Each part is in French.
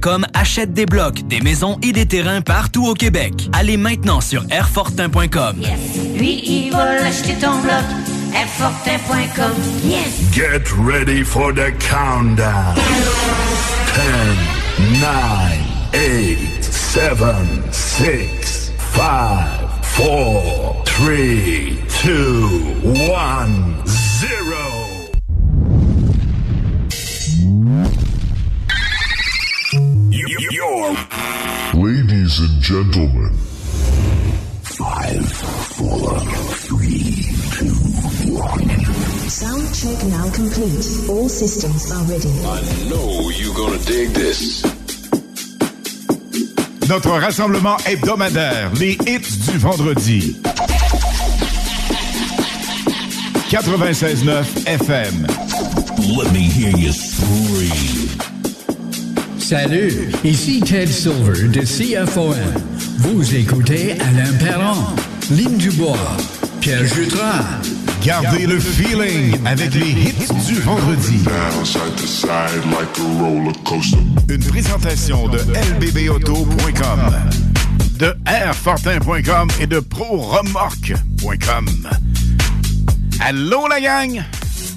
Comme achète des blocs, des maisons et des terrains partout au Québec. Allez maintenant sur airfortin.com. Lui, il va l'acheter ton bloc. Airfortin.com. Yes! Get ready for the countdown. 10, 9, 8, 7, 6, 5, 4, 3, 2, 1, 0. Ladies and gentlemen, five, four, three, two, one. Sound check now complete. All systems are ready. I know you're gonna dig this. Notre rassemblement hebdomadaire, les hits du vendredi. 96.9 FM. Let me hear you scream. Salut, ici Ted Silver de CFOM. Vous écoutez Alain Perron, Lynn Dubois, Pierre Jutras. Gardez le feeling avec les hits du vendredi. Une présentation de lbbauto.com, de airfortin.com et de proremorque.com. Allô la gang!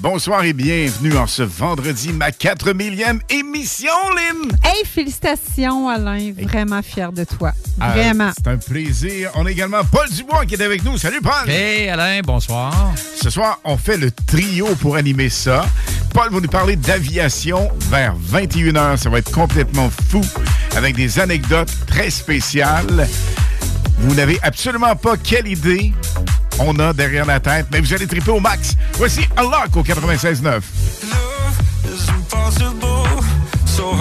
Bonsoir et bienvenue en ce vendredi, ma 4 millième émission, Lynn! Hey, félicitations, Alain. Vraiment fier de toi. Euh, Vraiment. c'est un plaisir. On a également Paul Dubois qui est avec nous. Salut Paul! Hey Alain, bonsoir. Ce soir, on fait le trio pour animer ça. Paul va nous parler d'aviation vers 21h. Ça va être complètement fou avec des anecdotes très spéciales. Vous n'avez absolument pas quelle idée on a derrière la tête, mais vous allez triper au max. Voici Unlock au 96.9. is impossible, so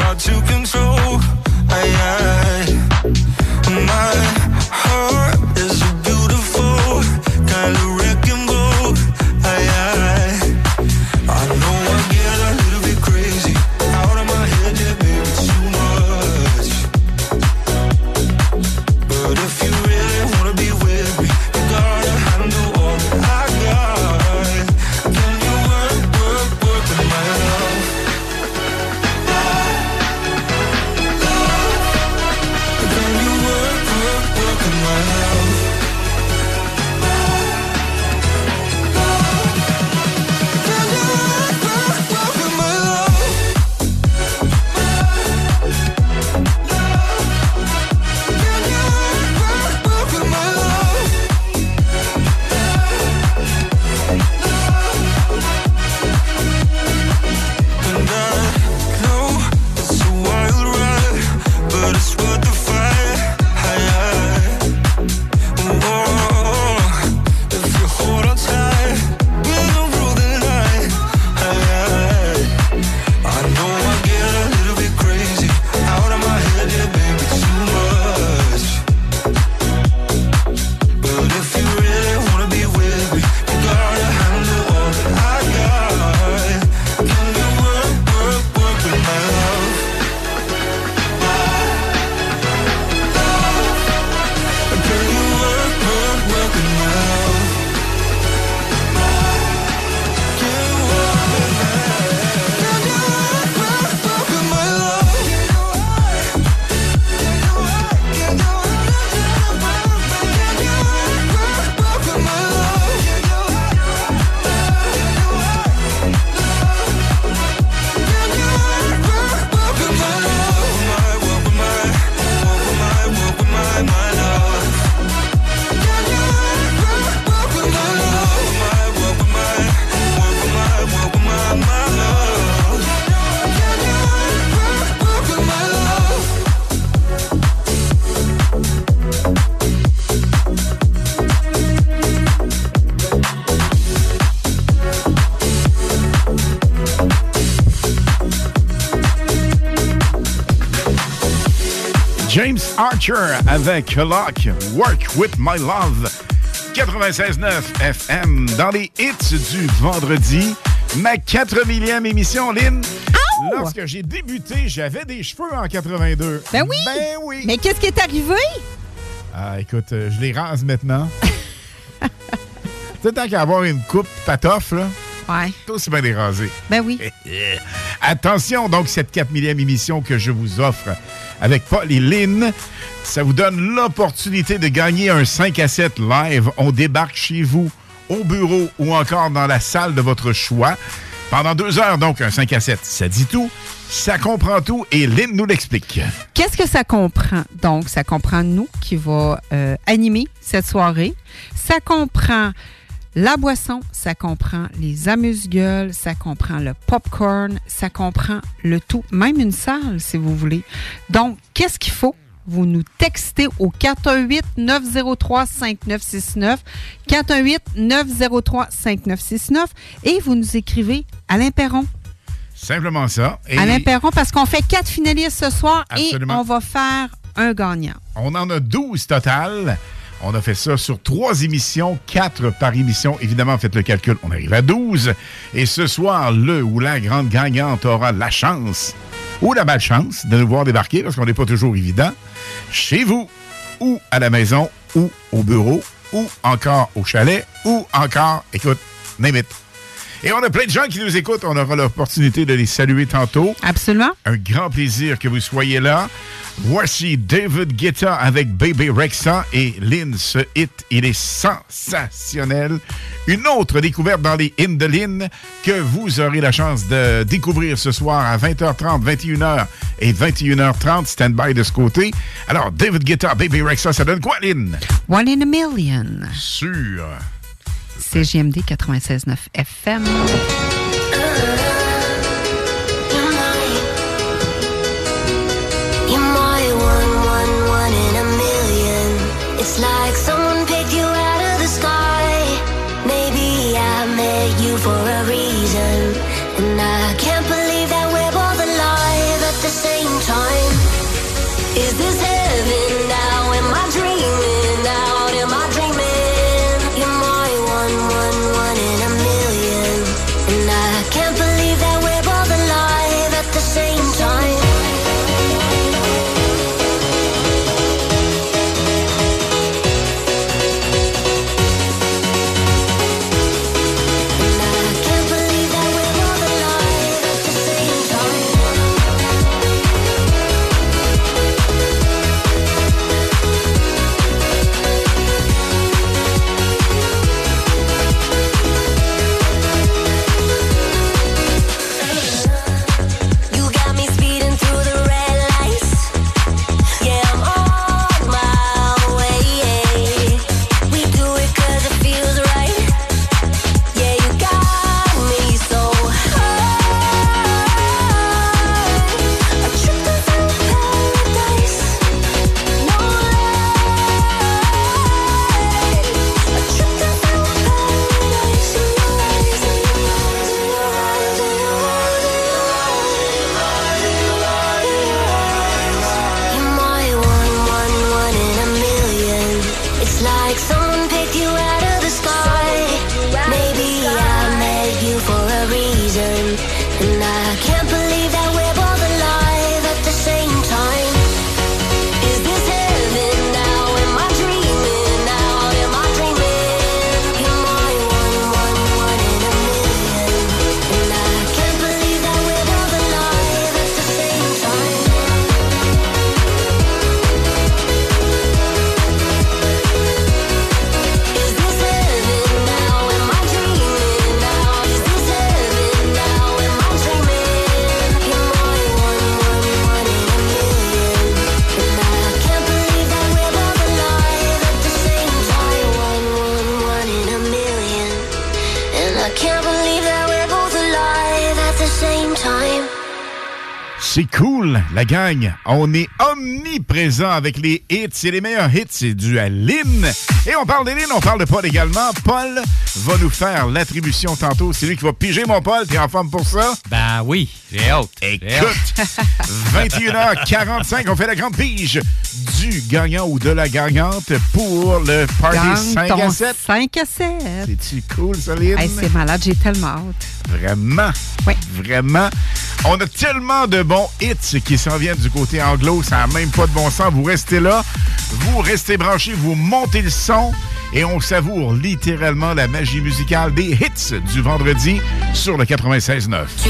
Avec Lock, Work with My Love. 96.9 FM dans les hits du vendredi. Ma 4 millième émission, Lynn. Lorsque j'ai débuté, j'avais des cheveux en 82. Ben oui! Ben oui! Mais qu'est-ce qui est arrivé? Ah, écoute, euh, je les rase maintenant. tu sais, tant qu'à avoir une coupe patoff, là, Ouais. c'est aussi bien les raser. Ben oui. Attention, donc, cette 4 millième émission que je vous offre avec Paul et Lynn, ça vous donne l'opportunité de gagner un 5 à 7 live. On débarque chez vous, au bureau ou encore dans la salle de votre choix. Pendant deux heures, donc, un 5 à 7. Ça dit tout, ça comprend tout et Lynn nous l'explique. Qu'est-ce que ça comprend? Donc, ça comprend nous qui va euh, animer cette soirée. Ça comprend la boisson, ça comprend les amuse-gueules, ça comprend le popcorn, ça comprend le tout, même une salle si vous voulez. Donc, qu'est-ce qu'il faut? Vous nous textez au 418-903-5969, 418-903-5969 et vous nous écrivez Alain Perron. Simplement ça. Et Alain Perron, parce qu'on fait quatre finalistes ce soir Absolument. et on va faire un gagnant. On en a 12 total. On a fait ça sur trois émissions, quatre par émission. Évidemment, faites le calcul, on arrive à 12. Et ce soir, le ou la grande gagnante aura la chance ou la malchance de nous voir débarquer, parce qu'on n'est pas toujours évident, chez vous, ou à la maison, ou au bureau, ou encore au chalet, ou encore, écoute, it. Et on a plein de gens qui nous écoutent. On aura l'opportunité de les saluer tantôt. Absolument. Un grand plaisir que vous soyez là. Voici David Guetta avec Baby Rexa et Lynn. Ce hit, il est sensationnel. Une autre découverte dans les hymnes de Lynn que vous aurez la chance de découvrir ce soir à 20h30, 21h et 21h30. Stand by de ce côté. Alors, David Guetta, Baby Rexa, ça donne quoi, Lynn? One in a million. Sûr. CGMD 96.9 FM. C'est cool, la gang. On est omniprésent avec les hits. Et les meilleurs hits, c'est dû à Lynn. Et on parle Lynn, on parle de Paul également. Paul va nous faire l'attribution tantôt. C'est lui qui va piger mon Paul. T'es en forme pour ça? Ben oui, j'ai hâte. Écoute, 21h45, on fait la grande pige du gagnant ou de la gagnante pour le party Gagne 5 ton à 7. 5 à 7. C'est-tu cool, ça, Lynn? Hey, c'est malade, j'ai tellement hâte. Vraiment? Oui. Vraiment? On a tellement de bons hits qui s'en viennent du côté anglo, ça n'a même pas de bon sens. Vous restez là, vous restez branchés, vous montez le son et on savoure littéralement la magie musicale des hits du vendredi sur le 96.9. See,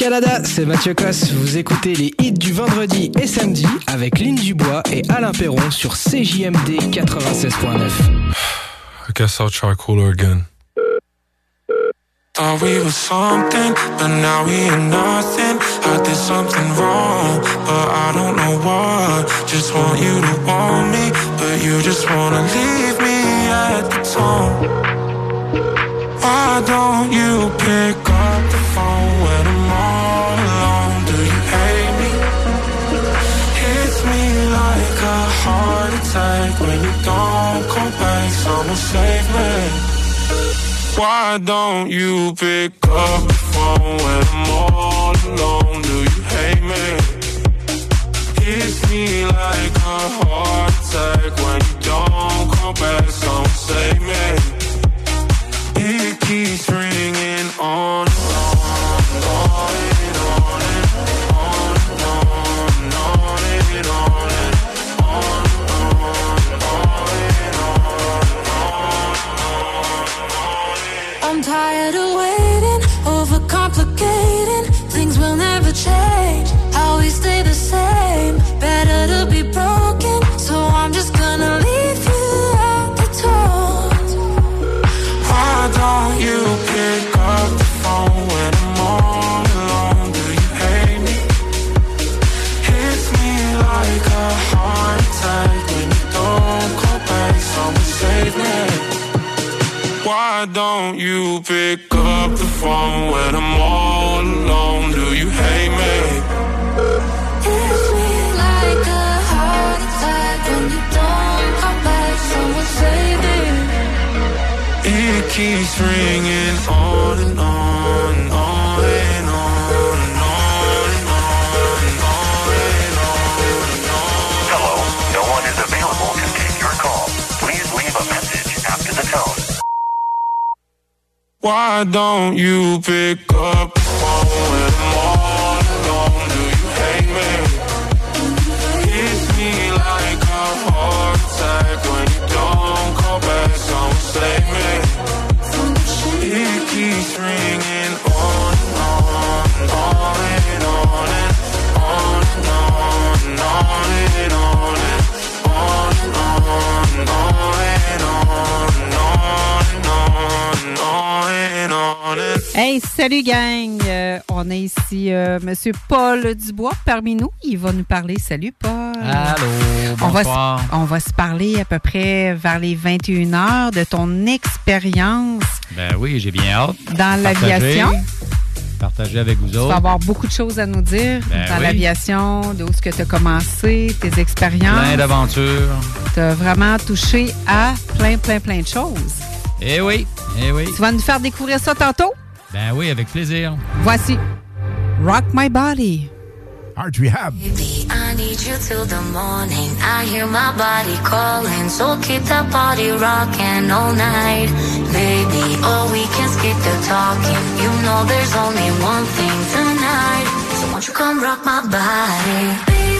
Canada, c'est Mathieu Cosse. Vous écoutez les hits du vendredi et samedi avec Lynn Dubois et Alain Perron sur CJMD 96.9. I guess I'll try cooler again. Thought we were something, but now we are nothing. I did something wrong, but I don't know what. Just want you to want me, but you just wanna leave me at the tone. Why don't you pick up the phone? Heart attack when you don't come back. Someone save me. Why don't you pick up the phone when I'm all alone? Do you hate me? Hits me like a heart attack when you don't come back. Someone save me. It keeps ringing on on, tired of waiting, overcomplicating. Things will never change. Don't you pick up the phone when I'm all alone? Do you hate me? Hits me like a heart attack when you don't come back. Someone save me. It keeps ringing on and on Why don't you pick up Hey, salut gang! Euh, on a ici euh, Monsieur Paul Dubois parmi nous. Il va nous parler. Salut Paul! Allô, On va, se- bonsoir. on va se parler à peu près vers les 21 heures de ton expérience Ben oui, j'ai bien hâte. dans l'aviation. Partager avec vous Tu vas autres. avoir beaucoup de choses à nous dire Ben dans oui. l'aviation, d'où ce que tu as commencé, tes Plein expériences. d'aventures. Tu as vraiment touché à plein, plein, plein de choses. Eh oui, eh oui. Tu vas nous faire découvrir ça tantôt? Ben oui, avec plaisir. Voici Rock My Body. Art Rehab. Baby, I need you till the morning. I hear my body calling, so keep that body rocking all night. Baby, oh, we can skip the talking. You know there's only one thing tonight. So won't you come rock my body? Baby,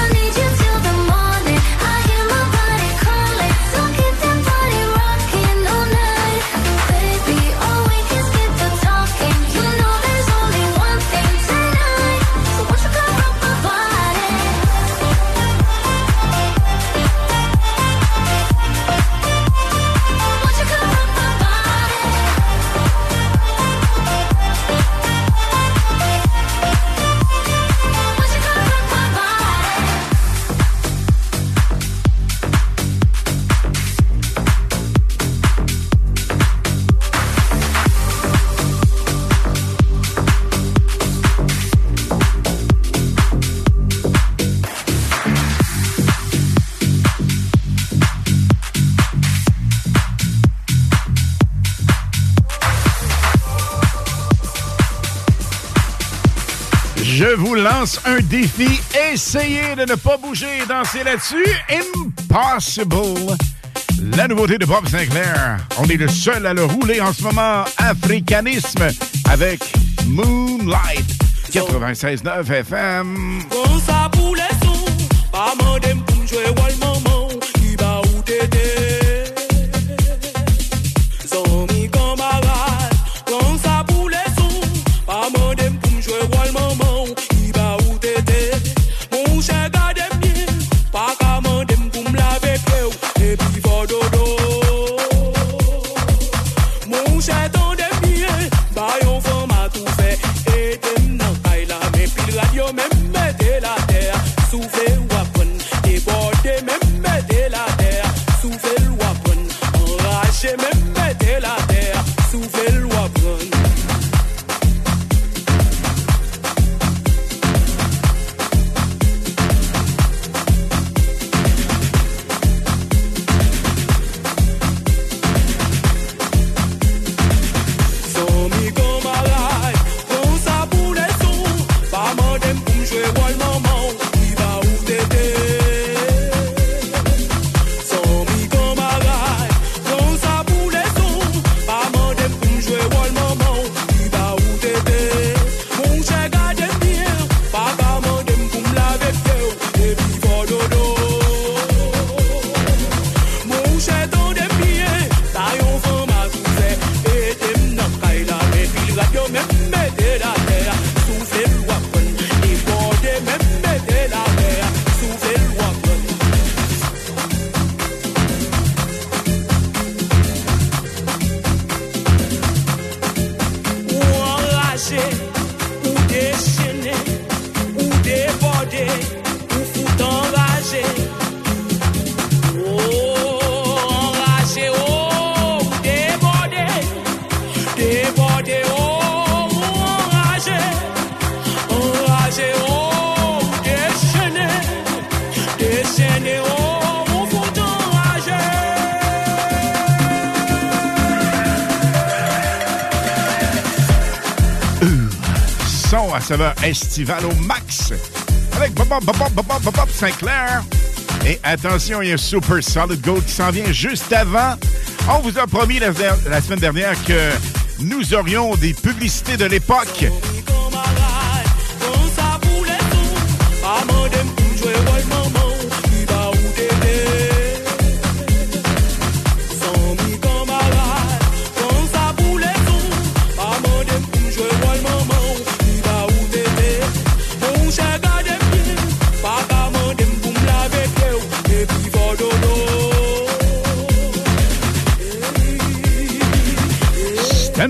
Vous lance un défi. Essayez de ne pas bouger et danser là-dessus. Impossible. La nouveauté de Bob Sinclair. On est le seul à le rouler en ce moment. Africanisme avec Moonlight. 96.9 FM. À saveur estivale au max. Avec Bob Bob Bob Bob Bob Sinclair. Et attention, il y a Super Solid Gold qui s'en vient juste avant. On vous a promis la semaine dernière que nous aurions des publicités de l'époque.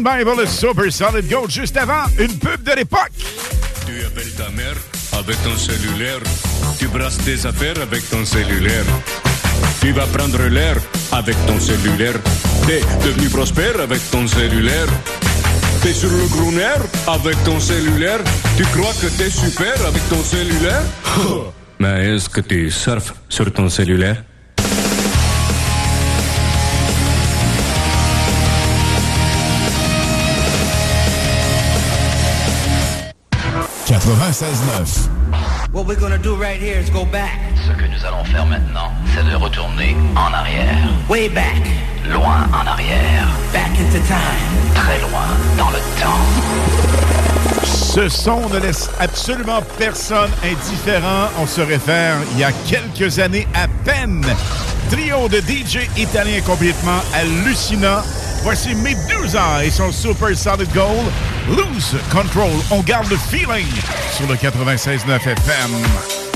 Stand by pour le Super Solid Gold juste avant une pub de l'époque. Tu appelles ta mère avec ton cellulaire. Tu brasses tes affaires avec ton cellulaire. Tu vas prendre l'air avec ton cellulaire. T'es devenu prospère avec ton cellulaire. T'es sur le grooner avec ton cellulaire. Tu crois que t'es super avec ton cellulaire? Mais est-ce que tu surfes sur ton cellulaire? 96.9. What we're gonna do right here is go back. Ce que nous allons faire maintenant, c'est de retourner en arrière. Way back. Loin en arrière. Back into time. Très loin dans le temps. Ce son ne laisse absolument personne indifférent. On se réfère il y a quelques années à peine. Trio de DJ italien complètement hallucinant. Voici Medusa et son Super Solid Gold. Lose Control. On garde le feeling sur le 96.9 FM.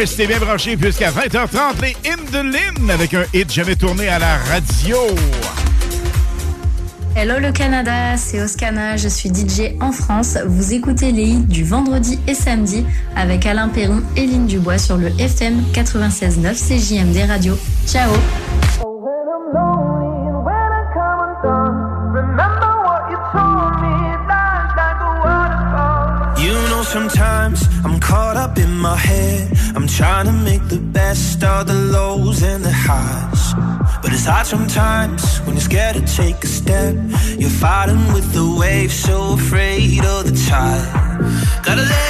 Restez bien branchés jusqu'à 20h30, les In the Lin, avec un hit jamais tourné à la radio. Hello le Canada, c'est Oscana, je suis DJ en France. Vous écoutez les hits du vendredi et samedi avec Alain Perron et Lynn Dubois sur le FM 96.9 CJMD Radio. Ciao sometimes when you're scared to take a step. You're fighting with the waves, so afraid of the tide. Gotta let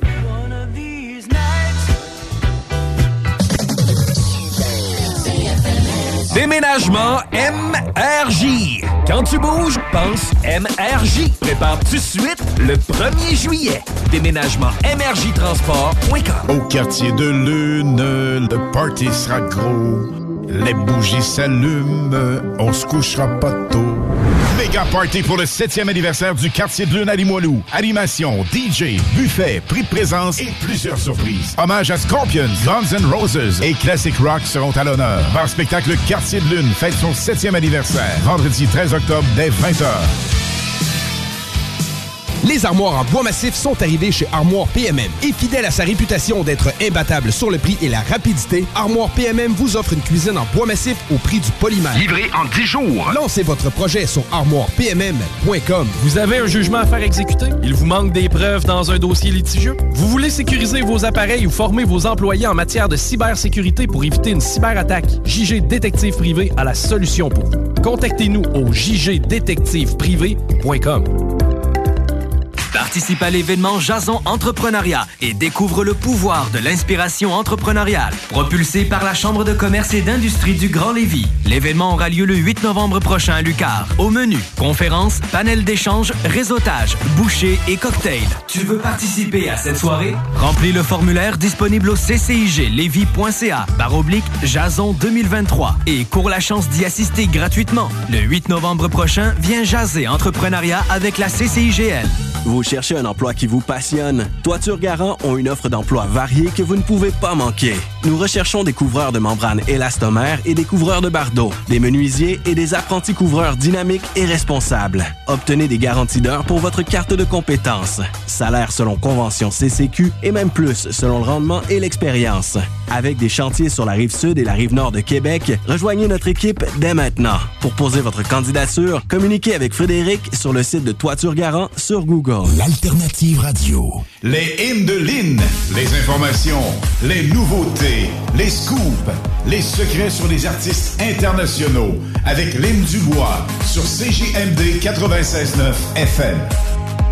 Déménagement MRJ. Quand tu bouges, pense MRJ. Prépare tout de suite le 1er juillet. Déménagement MRJtransport.com. Au quartier de Lune, le party sera gros. Les bougies s'allument, on se couchera pas tôt. Méga party pour le 7e anniversaire du quartier de Lune à Limoilou. Animation, DJ, buffet, prix de présence et plusieurs surprises. Hommage à Scorpions, Guns N' Roses et Classic Rock seront à l'honneur. Bar spectacle Quartier de Lune fête son 7e anniversaire. Vendredi 13 octobre dès 20h. Les armoires en bois massif sont arrivées chez Armoire PMM. Et fidèle à sa réputation d'être imbattable sur le prix et la rapidité, Armoire PMM vous offre une cuisine en bois massif au prix du polymère. Livré en 10 jours. Lancez votre projet sur armoirepmm.com. Vous avez un jugement à faire exécuter? Il vous manque des preuves dans un dossier litigieux? Vous voulez sécuriser vos appareils ou former vos employés en matière de cybersécurité pour éviter une cyberattaque? JG Détective Privé a la solution pour vous. Contactez-nous au jgdétectiveprivé.com. Participe à l'événement Jason Entrepreneuriat et découvre le pouvoir de l'inspiration entrepreneuriale. Propulsé par la Chambre de commerce et d'industrie du Grand Lévis. L'événement aura lieu le 8 novembre prochain à Lucar. Au menu, conférences, panel d'échange, réseautage, bouchées et cocktails. Tu veux participer à cette soirée? Remplis le formulaire disponible au cciglevy.ca barre oblique Jason 2023 et cours la chance d'y assister gratuitement. Le 8 novembre prochain, viens jaser entrepreneuriat avec la CCIGL. Vous cherchez un emploi qui vous passionne? Toiture Garant ont une offre d'emploi variée que vous ne pouvez pas manquer. Nous recherchons des couvreurs de membranes élastomères et des couvreurs de bardeaux, des menuisiers et des apprentis couvreurs dynamiques et responsables. Obtenez des garanties d'heures pour votre carte de compétences. Salaire selon convention CCQ et même plus selon le rendement et l'expérience. Avec des chantiers sur la rive sud et la rive nord de Québec, rejoignez notre équipe dès maintenant. Pour poser votre candidature, communiquez avec Frédéric sur le site de Toiture Garant sur Google. L'alternative radio. Les hymnes de Lynn, les informations, les nouveautés, les scoops, les secrets sur les artistes internationaux avec Lynn Dubois sur CJMD 96.9 FM.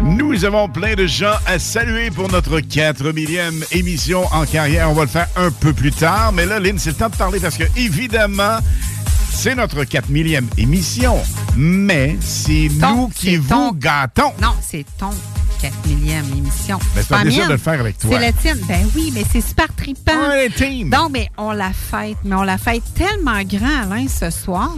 Nous avons plein de gens à saluer pour notre 4 millième émission en carrière. On va le faire un peu plus tard, mais là, Lynn, c'est le temps de parler parce que, évidemment, c'est notre 4 millième émission, mais c'est nous qui vous gâtons. Non, c'est ton 4 millième émission. Ben, c'est un pas plaisir de le faire avec toi. C'est la tienne. Ben oui, mais c'est super trippant. On est team. Non, mais on la fête. Mais on la fête tellement grand, Alain, ce soir,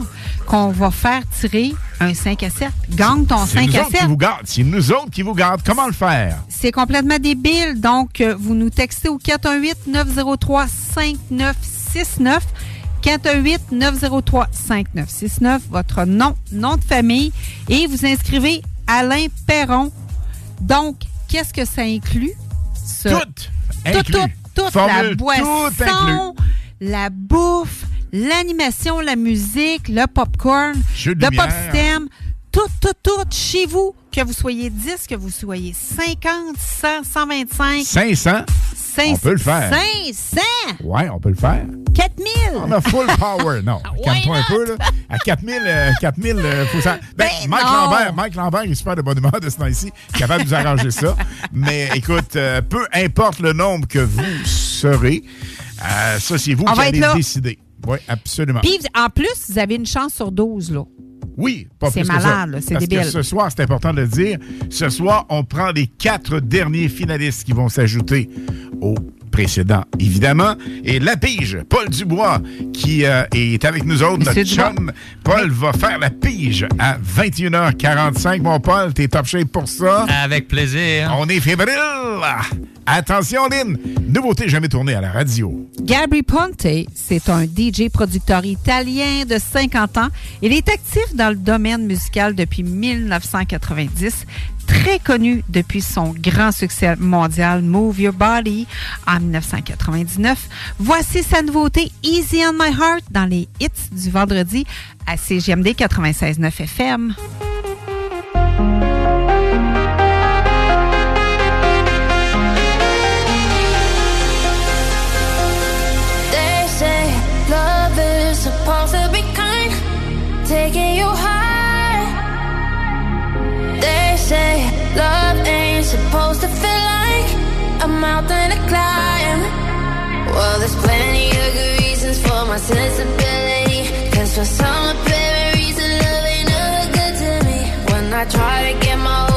qu'on va faire tirer un 5 à 7. Gagne ton C'est 5 nous à autres qui 7. vous gardent. C'est nous autres qui vous gardent. Comment le faire? C'est complètement débile. Donc, euh, vous nous textez au 418-903-5969. 418-903-5969. Votre nom, nom de famille. Et vous inscrivez Alain Perron. Donc, qu'est-ce que ça inclut? Tout Tout, inclus. tout, tout. La Formule, boisson, tout la bouffe, l'animation, la musique, le popcorn, Jeu de le lumière. pop system, tout, tout, tout chez vous. Que vous soyez 10, que vous soyez 50, 100, 125. 500? 500. On peut le faire. 500! Ouais, on peut le faire. 4000! On a full power. Non, calme-toi un peu. Là. À 4000, euh, 4000 euh, faut ça. Ben, Mike, non. Lambert, Mike Lambert est super de bonne humeur de ce temps-ci, capable de nous arranger ça. Mais écoute, euh, peu importe le nombre que vous serez, euh, ça, c'est vous On qui allez décider. Oui, absolument. Puis, en plus, vous avez une chance sur 12, là. Oui, pas C'est plus malade, c'est Parce débile. que ce soir, c'est important de le dire, ce soir, on prend les quatre derniers finalistes qui vont s'ajouter aux précédents, évidemment. Et la pige, Paul Dubois, qui euh, est avec nous autres, notre chum. Paul va faire la pige à 21h45. Mon Paul, t'es top shape pour ça. Avec plaisir. On est fébrile. Attention, Lynn. Nouveauté jamais tournée à la radio. Gabri Ponte, c'est un DJ producteur italien de 50 ans. Il est actif dans le domaine musical depuis 1990, très connu depuis son grand succès mondial Move Your Body en 1999. Voici sa nouveauté Easy on My Heart dans les hits du vendredi à CGMD 96.9 FM. Supposed to feel like a mountain to climb. Well, there's plenty of good reasons for my sensibility. Cause for some apparent reason, love ain't never good to me. When I try to get my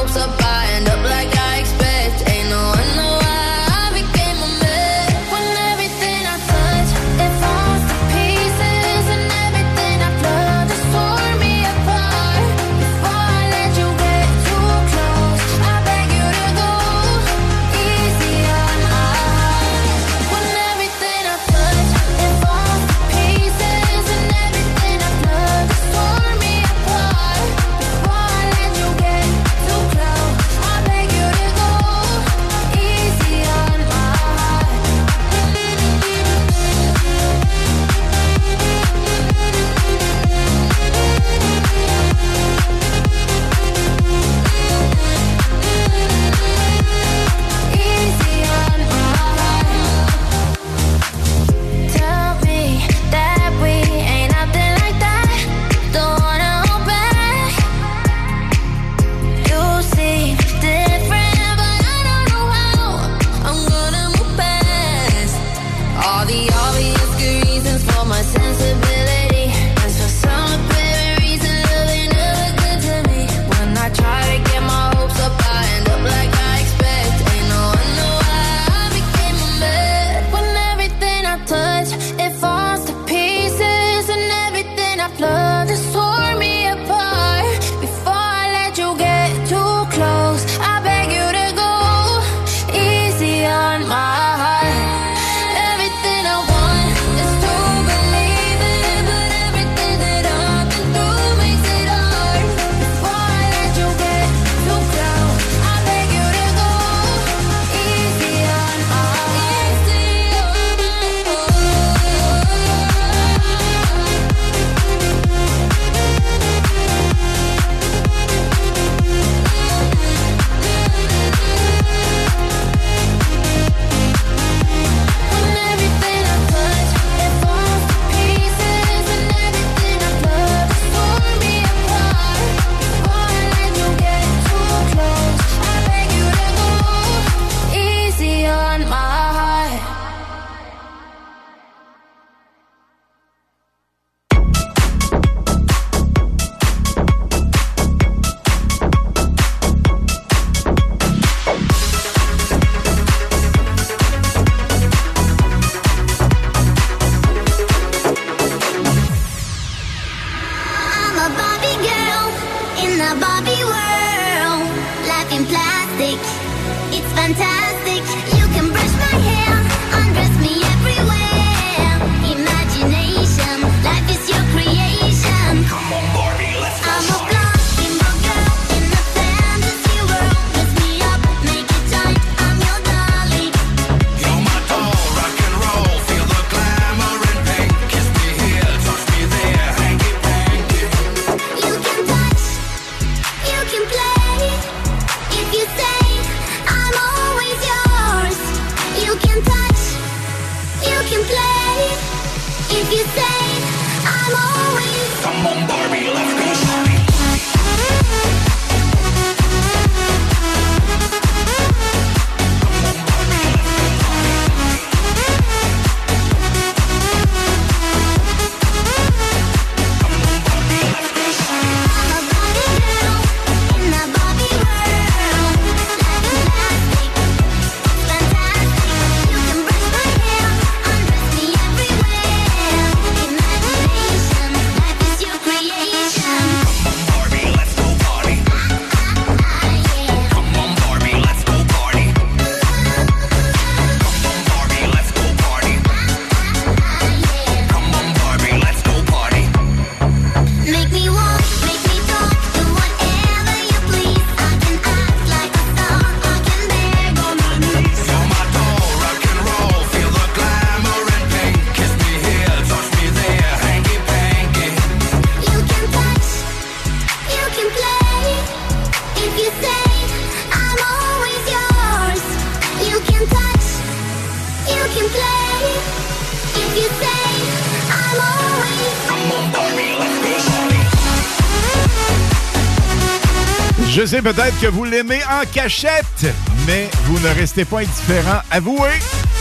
que vous l'aimez en cachette, mais vous ne restez pas indifférent. Avouez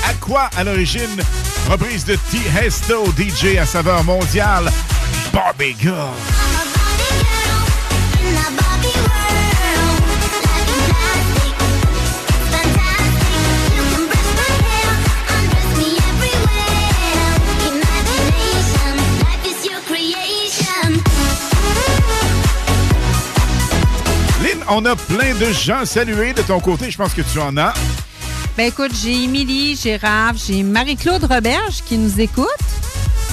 à quoi à l'origine reprise de T. Hesto, DJ à saveur mondiale, Barbie Girl. On a plein de gens salués de ton côté. Je pense que tu en as. Ben écoute, j'ai Émilie, j'ai Raph, j'ai Marie-Claude Roberge qui nous écoute.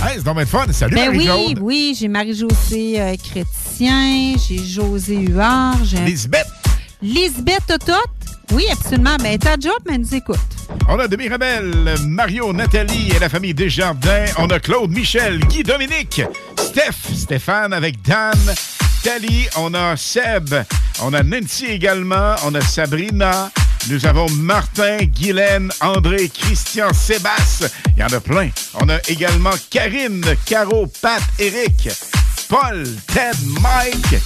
Hey, c'est le fun. Salut, ben oui, Marie-Claude. oui, j'ai Marie-Josée euh, Chrétien, j'ai José Huard, j'ai... Lisbeth. Lisbeth Tototte. Oui, absolument. Ben, ta job, mais nous écoute. On a Demi Rebelle, Mario, Nathalie et la famille Desjardins. On a Claude, Michel, Guy, Dominique, Steph, Stéphane avec Dan, Tali. On a Seb. On a Nancy également. On a Sabrina. Nous avons Martin, Guylaine, André, Christian, Sébastien. Il y en a plein. On a également Karine, Caro, Pat, Eric, Paul, Ted, Mike.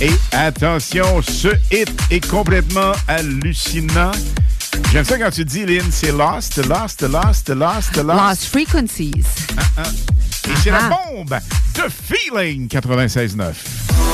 Et attention, ce hit est complètement hallucinant. J'aime ça quand tu dis, Lynn, c'est Lost, Lost, Lost, Lost, Lost. Lost Frequencies. Ah, ah. Et c'est la bombe de Feeling 96.9.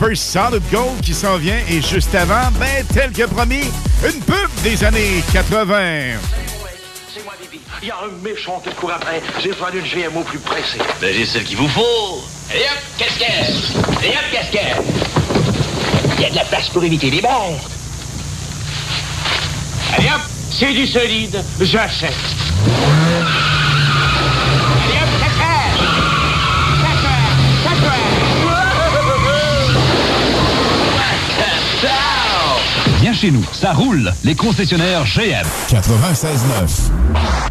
Super Solid Gold qui s'en vient et juste avant, ben, tel que promis, une pub des années 80. C'est moi, Bibi. Il y a un méchant qui court après. J'ai besoin d'une GMO plus pressée. Ben, j'ai celle qu'il vous faut. Et hop, casquette. Et hop, casquette. Il y a de la place pour éviter les balles. Allez hop, c'est du solide. J'achète. Chez nous, ça roule. Les concessionnaires GM. 96.9.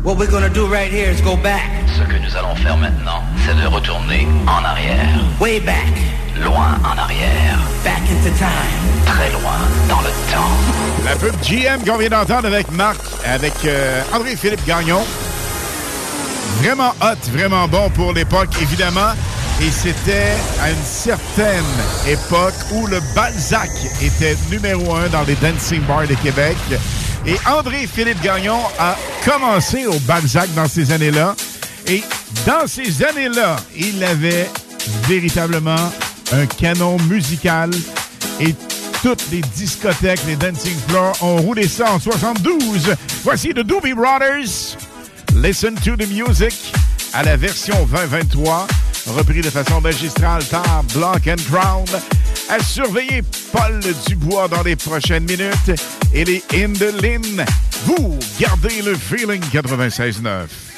What we're gonna do right here is go back. Ce que nous allons faire maintenant, c'est de retourner en arrière. Way back. Loin en arrière. Back into time. Très loin dans le temps. La pub GM qu'on vient d'entendre avec Marc, avec euh, André-Philippe Gagnon. Vraiment hot, vraiment bon pour l'époque, évidemment. Et c'était à une certaine époque où le Balzac était numéro un dans les dancing bars de Québec. Et André-Philippe Gagnon a commencé au Balzac dans ces années-là. Et dans ces années-là, il avait véritablement un canon musical. Et toutes les discothèques, les dancing floors ont roulé ça en 72. Voici The Doobie Brothers. Listen to the music à la version 2023, repris de façon magistrale par Block and Crown. À surveiller Paul Dubois dans les prochaines minutes et les Indelin. Vous gardez le feeling 96.9.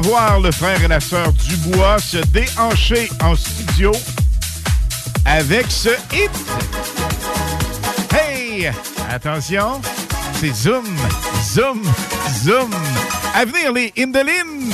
voir le frère et la sœur Dubois se déhancher en studio avec ce hit. Hey! Attention, c'est Zoom, Zoom, Zoom. À venir, les Indolines.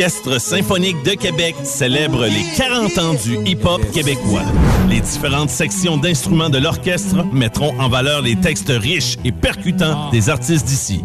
L'Orchestre symphonique de Québec célèbre les 40 ans du hip-hop québécois. Les différentes sections d'instruments de l'orchestre mettront en valeur les textes riches et percutants des artistes d'ici.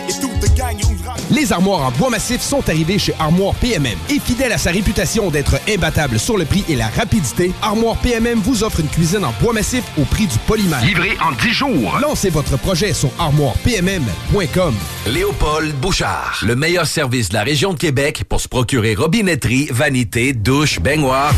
Les armoires en bois massif sont arrivées chez Armoire PMM. Et fidèle à sa réputation d'être imbattable sur le prix et la rapidité, Armoire PMM vous offre une cuisine en bois massif au prix du polymère. Livré en 10 jours. Lancez votre projet sur armoirepmm.com. Léopold Bouchard, le meilleur service de la région de Québec pour se procurer robinetterie, vanité, douche, baignoire.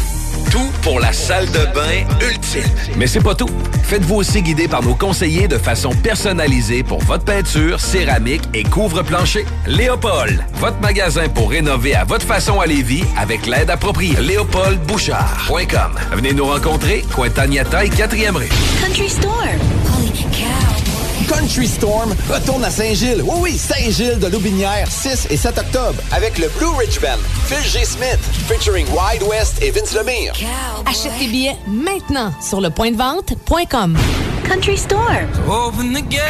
Tout pour la salle de bain ultime. Mais c'est pas tout. Faites-vous aussi guider par nos conseillers de façon personnalisée pour votre peinture, céramique et couvre-plancher. Léopold, votre magasin pour rénover à votre façon à Lévis avec l'aide appropriée. LéopoldBouchard.com. Venez nous rencontrer, Cointagnata et 4e rue. Country Store. Holy cow. Country Storm retourne à Saint-Gilles. Oui, oui, Saint-Gilles de Loubinière, 6 et 7 octobre, avec le Blue Ridge Band, Phil G. Smith, featuring Wide West et Vince Lemire. Achète tes billets maintenant sur le point de vente.com. Country Store. Open the gate.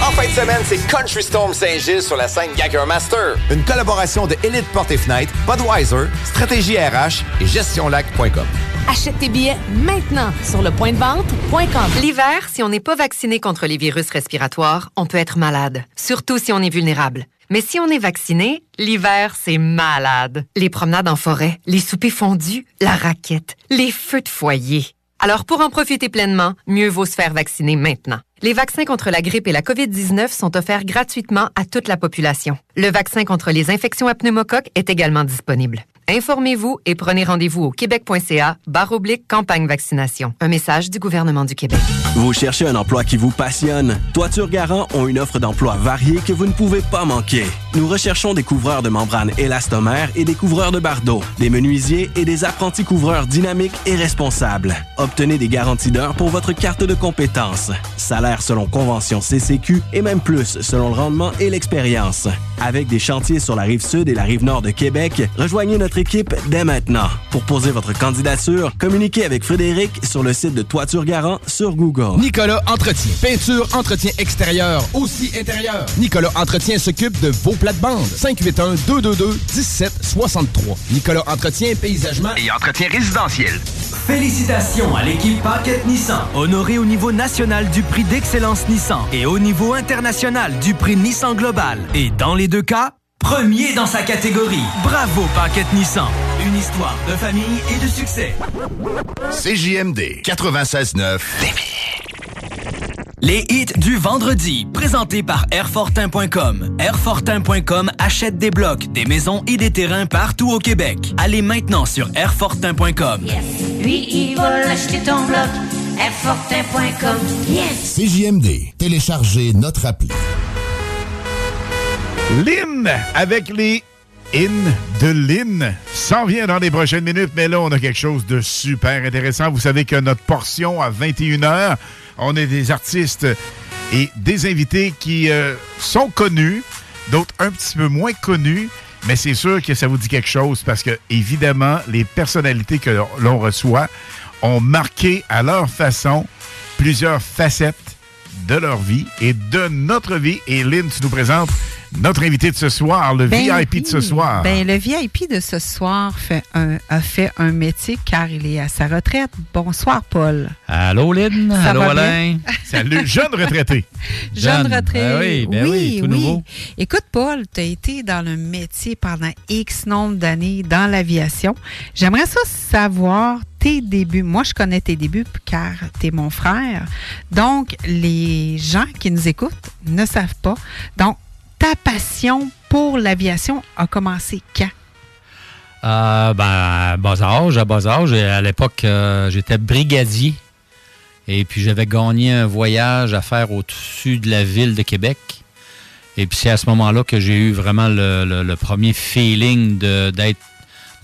En fin de semaine, c'est Country Storm Saint-Gilles sur la scène Gagger Master. Une collaboration de Elite Porte et Fenêtre, Budweiser, Stratégie RH et GestionLac.com. Achète tes billets maintenant sur le point de vente.com. L'hiver, si on n'est pas vacciné contre les virus respiratoires, on peut être malade, surtout si on est vulnérable. Mais si on est vacciné, l'hiver, c'est malade. Les promenades en forêt, les soupers fondus, la raquette, les feux de foyer. Alors pour en profiter pleinement, mieux vaut se faire vacciner maintenant. Les vaccins contre la grippe et la COVID-19 sont offerts gratuitement à toute la population. Le vaccin contre les infections à pneumocoques est également disponible. Informez-vous et prenez rendez-vous au québec.ca barre oblique campagne vaccination. Un message du gouvernement du Québec. Vous cherchez un emploi qui vous passionne? Toiture Garant ont une offre d'emploi variée que vous ne pouvez pas manquer. Nous recherchons des couvreurs de membranes élastomères et des couvreurs de bardeaux, des menuisiers et des apprentis couvreurs dynamiques et responsables. Obtenez des garanties d'heures pour votre carte de compétences. Salaire selon convention CCQ et même plus selon le rendement et l'expérience. Avec des chantiers sur la rive sud et la rive nord de Québec, rejoignez notre équipe dès maintenant. Pour poser votre candidature, communiquez avec Frédéric sur le site de Toiture Garant sur Google. Nicolas Entretien. Peinture, entretien extérieur, aussi intérieur. Nicolas Entretien s'occupe de vos plates-bandes. 581-222-1763. Nicolas Entretien, paysagement et entretien résidentiel. Félicitations à l'équipe Paquette Nissan, honorée au niveau national du prix d'excellence Nissan et au niveau international du prix Nissan Global. Et dans les deux cas, premier dans sa catégorie. Bravo Paquette Nissan, une histoire de famille et de succès. CJMD 96.9. Les hits du vendredi, présentés par Airfortin.com. Airfortin.com achète des blocs, des maisons et des terrains partout au Québec. Allez maintenant sur Airfortin.com. Lui, il va l'acheter ton bloc. Airfortin.com. Yes! CJMD. Téléchargez notre appli. Lynn avec les In de Lynn s'en vient dans les prochaines minutes, mais là, on a quelque chose de super intéressant. Vous savez que notre portion à 21h, on a des artistes et des invités qui euh, sont connus, d'autres un petit peu moins connus, mais c'est sûr que ça vous dit quelque chose parce que, évidemment, les personnalités que l'on reçoit ont marqué à leur façon plusieurs facettes de leur vie et de notre vie. Et Lynn, tu nous présentes notre invité de ce soir, le Ben VIP de ce soir. Ben, le VIP de ce soir fait un, a fait un métier car il est à sa retraite. Bonsoir, Paul. Allô, Lynn? Ça Allô, Alain? Salut, jeune retraité. Jeune Jeune. retraité. Ben oui, ben oui, tout nouveau. Écoute, Paul, tu as été dans le métier pendant X nombre d'années dans l'aviation. J'aimerais ça savoir tes débuts. Moi, je connais tes débuts car tu es mon frère. Donc, les gens qui nous écoutent ne savent pas. Donc, ta passion pour l'aviation a commencé quand? Euh, ben, à bas âge, à bas âge. Et À l'époque, euh, j'étais brigadier. Et puis, j'avais gagné un voyage à faire au-dessus de la ville de Québec. Et puis, c'est à ce moment-là que j'ai eu vraiment le, le- le premier feeling de- d'être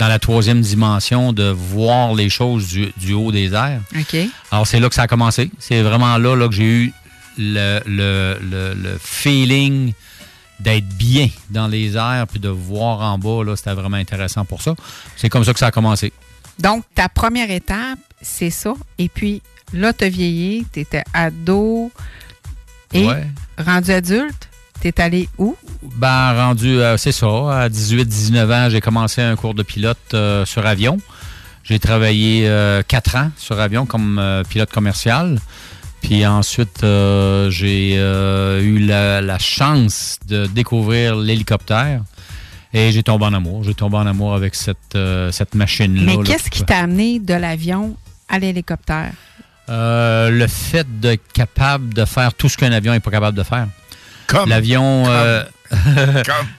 dans la troisième dimension, de voir les choses du, du haut des airs. OK. Alors, c'est là que ça a commencé. C'est vraiment là, là que j'ai eu le, le- le- le feeling d'être bien dans les airs, puis de voir en bas, là, c'était vraiment intéressant pour ça. C'est comme ça que ça a commencé. Donc, ta première étape, c'est ça. Et puis, là, tu as vieilli, tu étais ado et Ouais. rendu adulte, tu es allé où? Ben, rendu, euh, c'est ça, à 18-19 ans, j'ai commencé un cours de pilote euh, sur avion. J'ai travaillé euh, quatre ans sur avion comme pilote commercial. Puis ensuite, euh, j'ai euh, eu la, la chance de découvrir l'hélicoptère. Et j'ai tombé en amour. J'ai tombé en amour avec cette, euh, cette machine-là. Mais qu'est-ce qui t'a amené de l'avion à l'hélicoptère? Euh, le fait d'être capable de faire tout ce qu'un avion n'est pas capable de faire. Comme. L'avion, euh,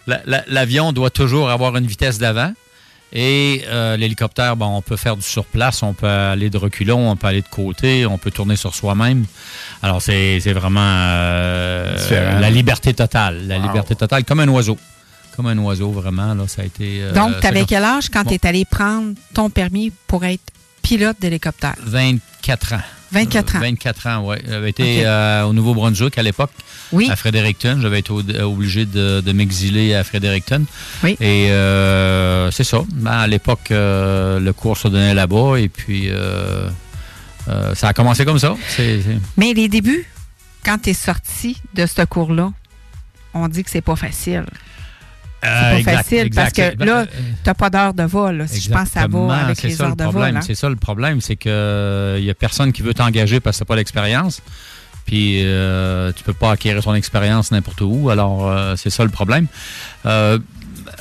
la- la- l'avion doit toujours avoir une vitesse d'avant. Et euh, l'hélicoptère, bon, on peut faire du surplace, on peut aller de reculons, on peut aller de côté, on peut tourner sur soi-même. Alors, c'est c'est vraiment euh, la liberté totale. La Wow. liberté totale, comme un oiseau. Comme un oiseau, vraiment, là, ça a été... euh, Donc, tu avais quel âge quand Bon. tu es allé prendre ton permis pour être pilote d'hélicoptère? 24 ans. 24 ans. 24 ans, oui. J'avais été euh, au Nouveau-Brunswick à l'époque, Oui. à Fredericton. J'avais été euh, obligé de, de m'exiler à Fredericton. Oui. Et euh, c'est ça. Ben, à l'époque, euh, le cours se donnait là-bas et puis ça a commencé comme ça. Mais les débuts, quand tu es sorti de ce cours-là, on dit que c'est pas facile. C'est Euh, pas exact, facile exact. parce que là, euh, tu n'as pas d'heure de vol. là. Si je pense Exactement, va avec c'est les ça, heures le de problème. vol. hein. C'est ça le problème, c'est que il y a personne qui veut t'engager parce que t'as pas d'expérience. Puis euh, tu peux pas acquérir ton expérience n'importe où. Alors euh, c'est ça le problème. Euh,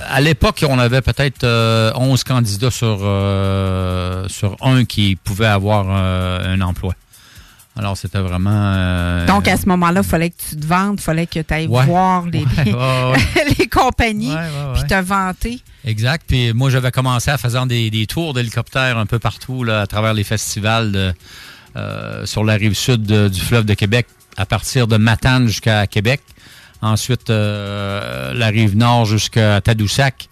à l'époque, on avait peut-être euh, 11 candidats sur euh, sur un qui pouvait avoir euh, un emploi. Alors, c'était vraiment... euh, Donc, à ce moment-là, il fallait que tu te vendes, il fallait que tu ailles Ouais. voir les, Ouais, ouais, ouais. les compagnies, puis te vanter. Exact. Puis moi, j'avais commencé à faire des, des tours d'hélicoptère un peu partout là, à travers les festivals de, euh, sur la rive sud de- du fleuve de Québec, à partir de Matane jusqu'à Québec. Ensuite, euh, la rive nord jusqu'à Tadoussac.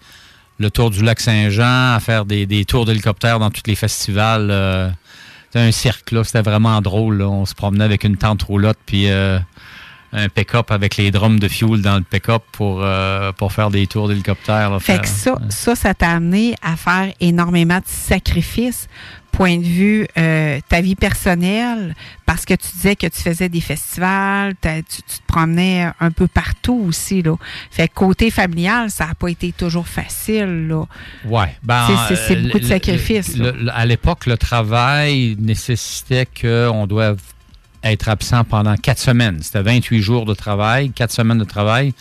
Le tour du lac Saint-Jean, à faire des, des tours d'hélicoptère dans tous les festivals. C'était un cirque, là. C'était vraiment drôle. là. On se promenait avec une tente roulotte, puis euh, un pick-up avec les drums de fuel dans le pick-up pour, euh, pour faire des tours d'hélicoptère. Fait faire- que ça, ça, ça t'a amené à faire énormément de sacrifices, point de vue euh, ta vie personnelle, parce que tu disais que tu faisais des festivals, tu, tu te promenais un peu partout aussi. Là. Fait que côté familial, ça n'a pas été toujours facile. Là. Ouais, ben, C'est- euh, beaucoup de le- sacrifices, le- le- à l'époque, le travail nécessitait qu'on doive être absent pendant quatre semaines. C'était 28 jours de travail, quatre semaines de travail,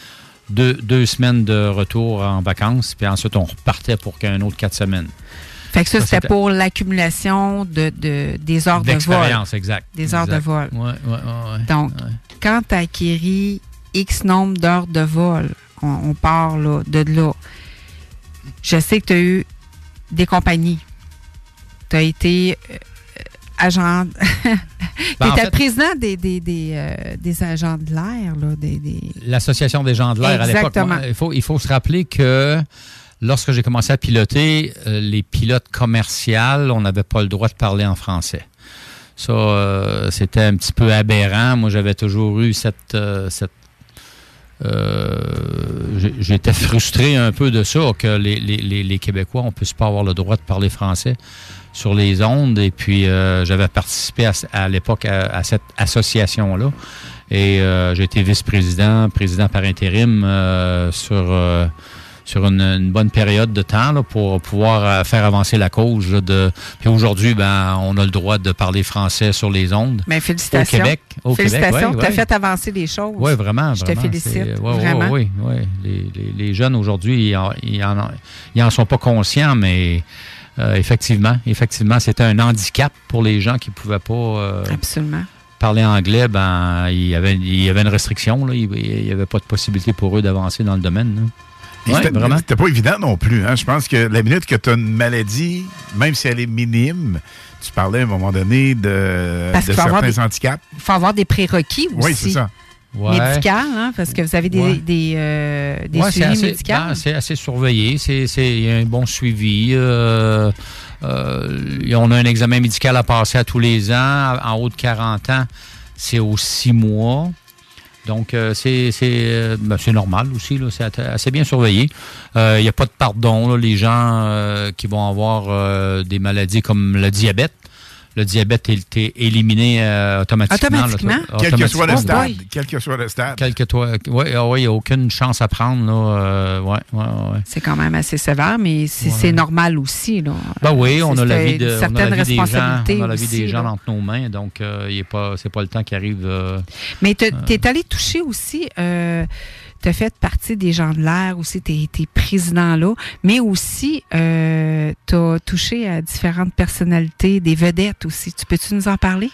deux, deux semaines de retour en vacances, puis ensuite on repartait pour qu'un autre quatre semaines. Fait que ça, Ça, c'était pour l'accumulation de, de- des heures de vol. Exact. Des heures de vol. Ouais, ouais, ouais, ouais. Donc, quand tu as acquéri X nombre d'heures de vol, on, on part là, de là. Je sais que tu as eu des compagnies. Tu as été euh, agent. tu Ben, en étais président des, des, des, euh, des agents de l'air. là, Des, des- L'Association des gens de l'air à l'époque. Il faut, il faut se rappeler que lorsque j'ai commencé à piloter, euh, les pilotes commerciaux, on n'avait pas le droit de parler en français. Ça, euh, c'était un petit peu aberrant. Moi, j'avais toujours eu cette... euh, J'étais frustré un peu de ça, que les, Québécois, on ne puisse pas avoir le droit de parler français sur les ondes. Et puis, j'avais participé à, l'époque à, cette association-là. Et j'ai été vice-président, président par intérim sur, sur une, une bonne période de temps là, pour pouvoir euh, faire avancer la cause. de... Puis aujourd'hui, ben, on a le droit de parler français sur les ondes. Mais félicitations. Au Québec. Au félicitations. Tu as ouais. fait avancer les choses. Oui, vraiment. Je te félicite. Oui, oui. Les, les- les jeunes aujourd'hui, ils, en- ils en, ils en sont pas conscients, mais euh, effectivement, effectivement, c'était un handicap pour les gens qui ne pouvaient pas euh, Absolument. parler anglais. Ben, il y avait, il y avait une restriction. Là. Il n'y avait pas de possibilité pour eux d'avancer dans le domaine. là. Ouais, c'était- vraiment. C'était pas évident non plus. Hein? Je pense que la minute que tu as une maladie, même si elle est minime, tu parlais à un moment donné de, Parce de qu'il faut avoir certains des- handicaps. Il faut avoir des prérequis aussi. Oui, c'est ça. Ouais. Médical, hein, parce que vous avez des, Ouais. des, euh, des Ouais, c'est suivis assez, médicaux. ben, c'est assez surveillé. C'est, c'est- il y a un bon suivi. euh, euh, on a un examen médical à passer à tous les ans. En haut de 40 ans, c'est aux six mois. Donc, euh, c'est, euh, ben, normal aussi. C'est assez bien surveillé. Euh, Il n'y a pas de pardon. là, les gens euh, qui vont avoir euh, des maladies comme le diabète, le diabète est, est éliminé euh, automatiquement. là, Automatiquement? ça- Quel que soit le stade. Quel que soit le stade. Quel que toi, ouais, ouais, il n'y a aucune chance à prendre. Là, euh, ouais, ouais, ouais. C'est quand même assez sévère, mais c'est normal aussi. Là. Ben oui, on a, la vie de, on a certaines la vie des gens, responsabilités on a la vie aussi, des gens là. entre nos mains, donc euh, il est pas, c'est pas le temps qui arrive. euh, Mais tu es allé toucher aussi, euh, tu as fait partie des gens de l'air aussi, tu es, président là, mais aussi euh, tu as touché à différentes personnalités, des vedettes aussi. Tu peux-tu nous en parler?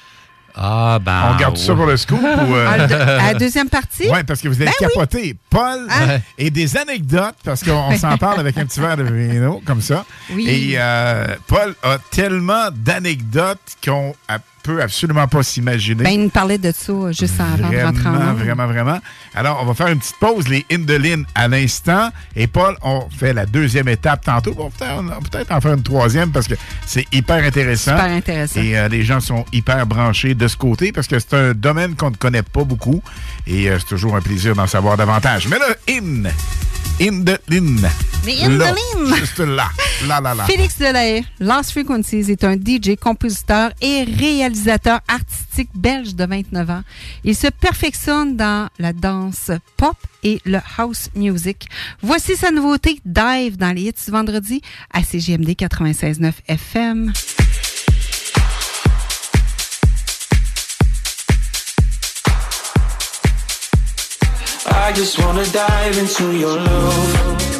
Ah, ben. On garde tout ça pour le scoop ou. euh? À la deux- à la deuxième partie? Oui, parce que vous allez Ben oui. capoter. Paul Hein? et des anecdotes, parce qu'on s'en parle avec un petit verre de vino, comme ça. Oui. Et euh, Paul a tellement d'anecdotes qu'on a- peut absolument pas s'imaginer. Ben, il nous parlait de ça juste avant de rentrer en Vraiment, vraiment, vraiment. Alors, on va faire une petite pause, les Indelines à l'instant. Et Paul, on fait la deuxième étape tantôt. On va peut-être en faire une troisième parce que c'est hyper intéressant. Super intéressant. Et euh, les gens sont hyper branchés de ce côté parce que c'est un domaine qu'on ne connaît pas beaucoup. Et euh, c'est toujours un plaisir d'en savoir davantage. Mais là, in. Indeline. Les Indelines. Là, Juste là. Là, là, là. Félix Delahaye, Lost Frequencies, est un DJ, compositeur et réalisateur artistique belge de 29 ans. Il se perfectionne dans la danse pop et le house music. Voici sa nouveauté, Dive, dans les hits du vendredi à CGMD 96.9 FM. I just wanna dive into your love.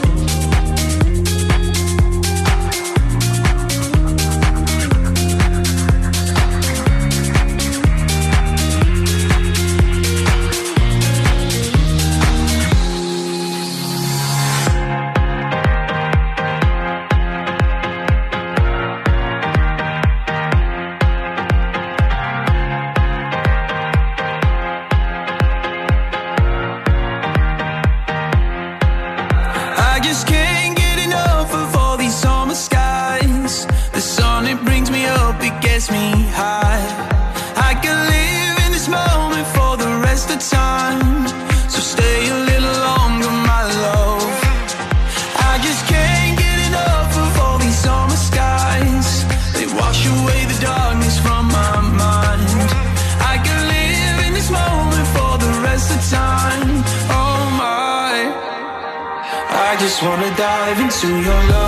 Just wanna dive into your love,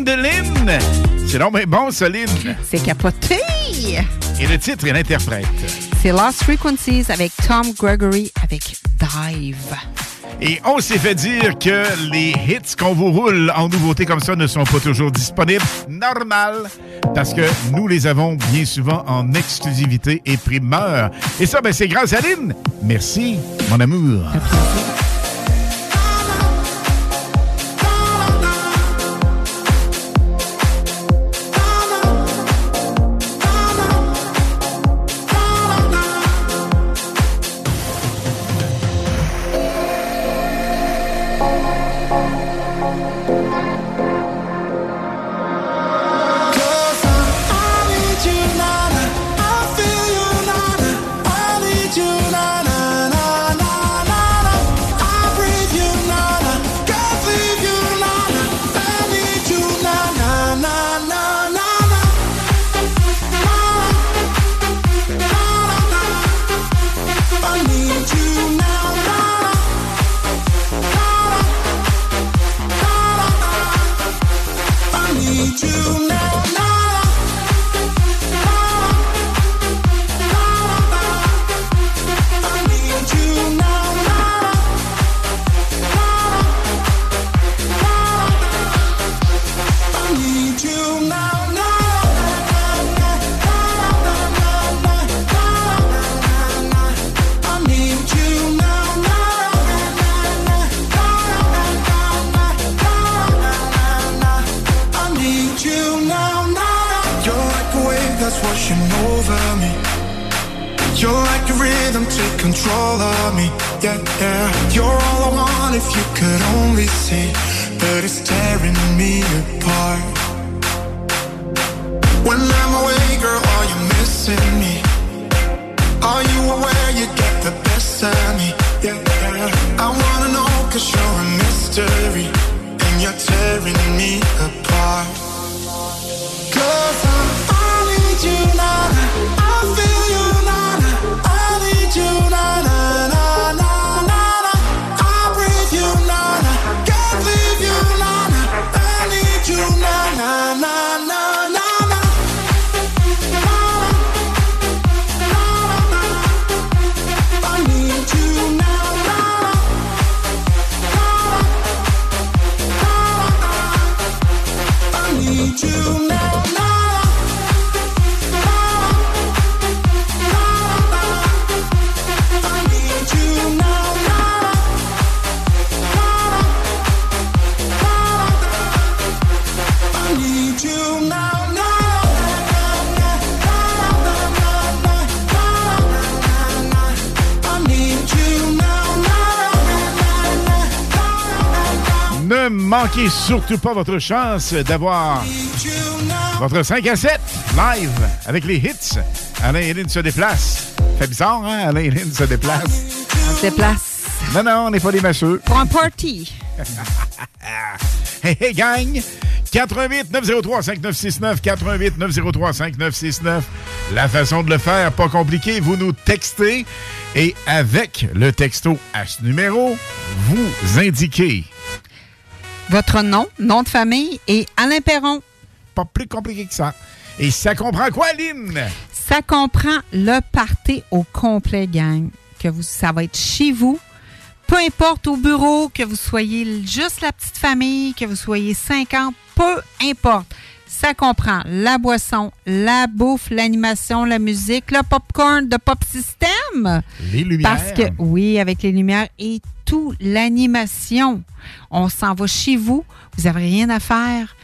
Les Indolines. C'est donc bien bon, Soline. C'est capoté! Et le titre et l'interprète. C'est Lost Frequencies avec Tom Gregory avec Dive. Et on s'est fait dire que les hits qu'on vous roule en nouveauté comme ça ne sont pas toujours disponibles. Normal, parce que nous les avons bien souvent en exclusivité et primeur. Et ça, ben, c'est grâce à Lynn. Merci, mon amour. Surtout pas votre chance d'avoir votre 5 à 7 live avec les hits. Alain et Lynn se déplacent. Fait bizarre, hein? Alain et Lynn se déplacent. On se déplace. Non, non, on n'est pas des masseux. Pour un party. Hey, hey, gang! 88 903 5969 88 903 5969 La façon de le faire, pas compliqué, vous nous textez et avec le texto à ce numéro, vous indiquez Votre nom, nom de famille et Alain Perron. Pas plus compliqué que ça. Et ça comprend quoi, Lynn? Ça comprend le party au complet, gang. Que vous, ça va être chez vous. Peu importe au bureau, que vous soyez juste la petite famille, que vous soyez 50, peu importe. Ça comprend la boisson, la bouffe, l'animation, la musique, le popcorn de Pop System. Les lumières. Parce que, oui, avec les lumières et tout, l'animation. On s'en va chez vous, vous n'avez rien à faire.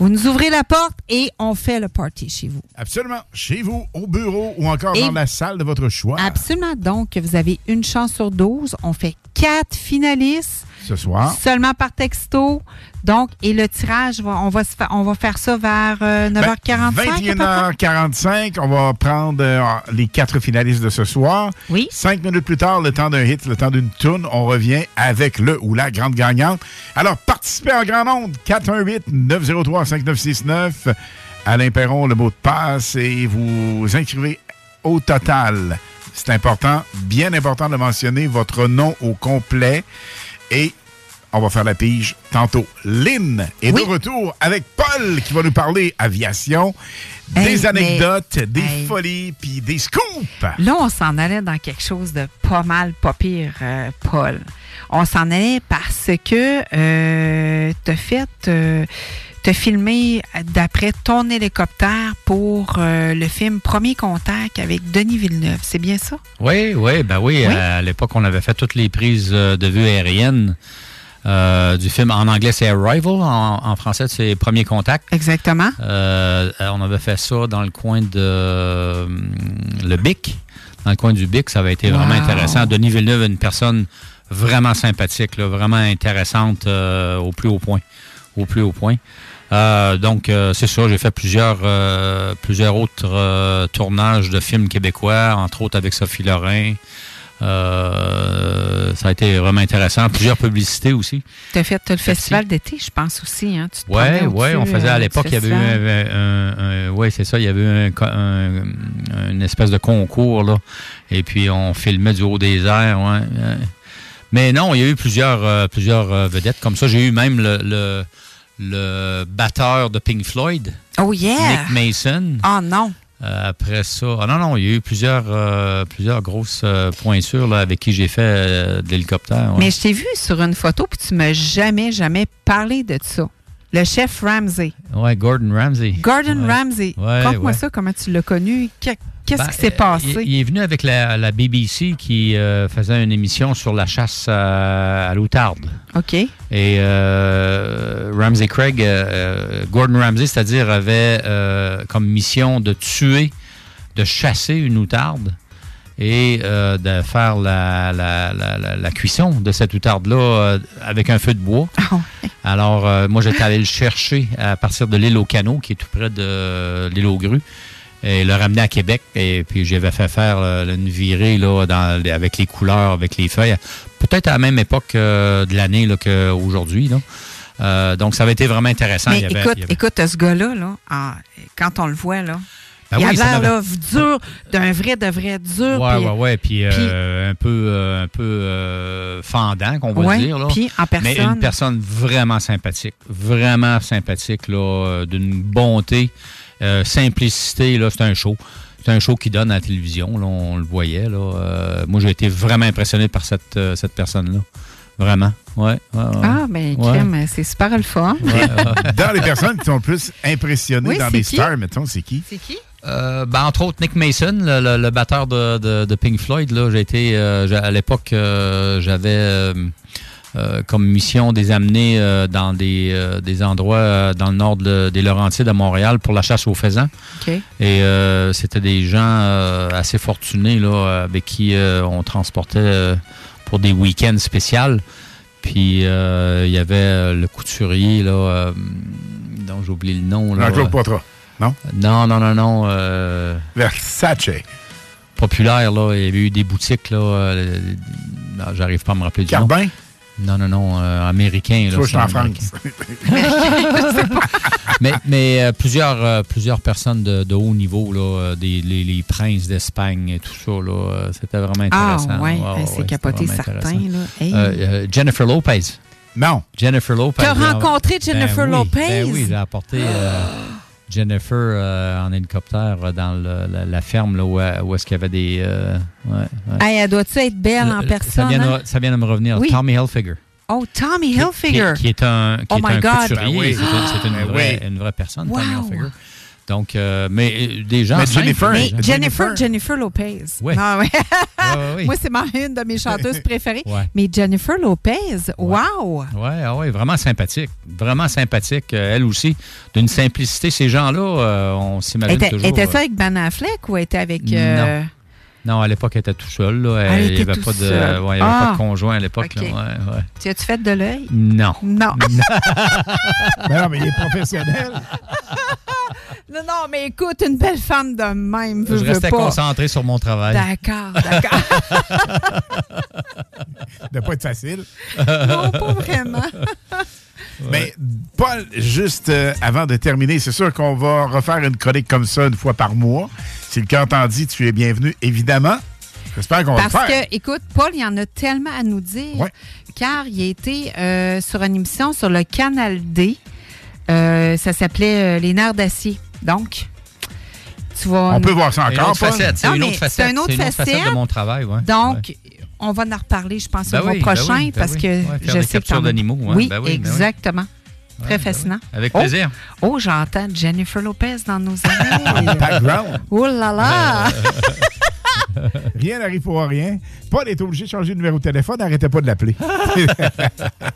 Vous nous ouvrez la porte et on fait le party chez vous. Absolument. Chez vous, au bureau ou encore Et- dans la salle de votre choix. Absolument. Donc, vous avez une chance sur 12. On fait quatre finalistes. Ce soir. Seulement par texto. Donc, et le tirage, va- on va, se fa- on va faire ça vers euh, 9h45. à peu près? 21h45, on va prendre euh, les quatre finalistes de ce soir. Oui. Cinq minutes plus tard, le temps d'un hit, le temps d'une tune, on revient avec le ou la grande gagnante. Alors, participez en grand nombre. 418-903-5969. Alain Perron, le mot de passe, et vous inscrivez au total. C'est important, bien important de mentionner votre nom au complet. Et on va faire la pige tantôt. Lynn est de retour avec Paul qui va nous parler aviation, Hey, des anecdotes, mais- des hey. folies, puis des scoops. Là, on s'en allait dans quelque chose de pas mal, pas pire, euh, Paul. On s'en allait parce que euh, t'as fait, euh, t'as filmé d'après ton hélicoptère pour euh, le film Premier Contact avec Denis Villeneuve. C'est bien ça? Oui, oui, ben oui. À l'époque, on avait fait toutes les prises euh, de vue aériennes euh, du film. En anglais, c'est Arrival. En, en français, c'est Premier Contact. Exactement. Euh, on avait fait ça dans le coin de euh, le Bic. Dans le coin du Bic, ça avait été vraiment intéressant. Denis Villeneuve, une personne vraiment sympathique, là, vraiment intéressante au plus haut point. Au plus haut point. Euh, donc, euh, c'est ça, j'ai fait plusieurs, euh, plusieurs autres tournages de films québécois, entre autres avec Sophie Lorrain. Ça a été vraiment intéressant. Plusieurs publicités aussi. T'as fait le festival d'été, je pense aussi. Hein? Tu Oui, promenais ouais, on faisait à l'époque, il y avait eu un, un- un- ouais, c'est ça, il y avait eu un, une espèce de concours, là. Et puis, on filmait du haut des airs, ouais. Mais non, il y a eu plusieurs, plusieurs vedettes comme ça. J'ai eu même le, le, le batteur de Pink Floyd, Oh yeah! Nick Mason. Oh non! Euh, après ça, ah non, non, il y a eu plusieurs, euh, plusieurs grosses euh, pointures là, avec qui j'ai fait de l'hélicoptère. ouais. Mais je t'ai vu sur une photo, puis tu m'as jamais, jamais parlé de ça. Le chef Ramsey. Ouais, Gordon Ramsay. Gordon Ouais. Ramsay. Ouais, Conte-moi ça, comment tu l'as connu? Que- Qu'est-ce Ben, qui s'est euh, passé? Il, il est venu avec la, la BBC qui euh, faisait une émission sur la chasse à, à l'outarde. OK. Et euh, Ramsey Craig, euh, euh, Gordon Ramsay, c'est-à-dire, avait euh, comme mission de tuer, de chasser une outarde et euh, de faire la, cuisson de cette outarde-là euh, avec un feu de bois. Alors, euh, moi, j'étais allé le chercher à partir de l'île au canot, qui est tout près de l'île aux grues, et le ramener à Québec. Et puis, j'avais fait faire euh, une virée là, dans, avec les couleurs, avec les feuilles, peut-être à la même époque euh, de l'année qu'aujourd'hui. Euh, donc, ça avait été vraiment intéressant. Mais Il y avait- écoute, il y avait- écoute, ce gars-là, là, ah, quand on le voit, là, Ben il oui, a l'air m'avait- là, dur, d'un vrai, de vrai dur. Puis- ouais, ouais. Puis, un peu, euh, un peu euh, fendant, qu'on va Ouais, dire. Là. puis en Mais personne. une personne vraiment sympathique. Vraiment sympathique, là, d'une bonté, euh, simplicité. Là, c'est un show. C'est un show qui donne à la télévision. Là, on le voyait. Là. Euh, moi, j'ai été vraiment impressionné par cette, euh, cette personne-là. Vraiment. Ouais, ouais, ouais. Ah, ben, c'est super le fun. Dans les personnes qui sont le plus impressionnées Oui, dans les qui? stars, mettons, c'est qui? C'est qui? Euh, ben, entre autres, Nick Mason, le, le- le batteur de, de- de Pink Floyd. Là, j'ai été, euh, j'ai- à l'époque, euh, j'avais euh, comme mission de les amener euh, dans des, euh, des endroits euh, dans le nord de- des Laurentides à Montréal pour la chasse aux faisans. Et euh, c'était des gens euh, assez fortunés là, avec qui euh, on transportait euh, pour des week-ends spéciaux. Puis euh, il y avait euh, le couturier, là, euh, dont j'ai oublié le nom. là. Jean-Claude Poitras, non? Non, non, non, non. euh, Versace. populaire, là. Il y avait eu des boutiques, là. euh, J'arrive pas à me rappeler du Carbin? nom. Non, non, non. euh, américain, là. Je suis en. France. mais mais euh, plusieurs, euh, plusieurs personnes de, de haut niveau, là, euh, des, les, les princes d'Espagne et tout ça, là, euh, c'était vraiment Ah, intéressant. ouais, Ouais, c'est ouais, capoté certain, là. Hey. Euh, euh, Jennifer Lopez. Non. Jennifer Lopez. T'as j'ai- rencontré Jennifer Ben oui, Lopez? Ben oui, j'ai apporté euh, Jennifer euh, en hélicoptère euh, dans le- la, la ferme là, où, euh, où est-ce qu'il y avait des... euh, ouais, ouais. Hey, elle doit-tu être belle en personne? Ça vient, hein? de, ça vient de me revenir. Oui. Tommy Hilfiger. Oh, Tommy Hilfiger. Qui, qui est un, qui Oh est my un God. couturier. Ben oui. C'est une, Ben vraie, une vraie personne, Wow. Tommy Hilfiger. Donc, euh, mais euh, des gens Mais Jennifer- Mais Jennifer, Jennifer Lopez. Ouais. Non, ouais. Ouais, ouais, ouais. Moi, c'est ma, une de mes chanteuses préférées. Ouais. Mais Jennifer Lopez, wow! Ouais, ah ouais, vraiment sympathique. Vraiment sympathique. euh, elle aussi, d'une simplicité. Ces gens-là, euh, on s'imagine Était, toujours. était euh, ça avec Ben Affleck ou était avec. euh, Non, à l'époque, elle était tout seule. Là. Elle Elle- Il n'y était avait, pas de, seule. ouais, il y avait pas Ah. de conjoint à l'époque. Ouais, ouais. Tu as-tu fait de l'œil? Non. Non. Ben non, mais il est professionnel. Non, non, mais écoute, une belle femme de même, Je restais pas. concentré sur mon travail. D'accord, d'accord. De pas être facile. non, pas vraiment. Mais Paul, juste euh, avant de terminer, c'est sûr qu'on va refaire une chronique comme ça une fois par mois. Si le cœur t'en dit, tu es bienvenu, évidemment. J'espère qu'on va le Parce faire. que, écoute, Paul, il y en a tellement à nous dire, car il a été euh, sur une émission sur le Canal D. Euh, ça s'appelait euh, Les nerfs d'acier. Donc, tu vas. On peut voir ça encore, facette. C'est une autre facette. c'est une autre C'est une autre facette de facette. mon travail. Ouais. Donc, on va en reparler, je pense, Ben au mois oui, ben prochain, oui, ben parce que je des sais que d'animaux, hein. Oui, Ben oui, exactement. Très fascinant. Avec Oh, plaisir. Oh, j'entends Jennifer Lopez dans nos oreilles. Background. oh là là! Rien n'arrive pour rien. Paul est obligé de changer de numéro de téléphone. N'arrêtez pas de l'appeler. non,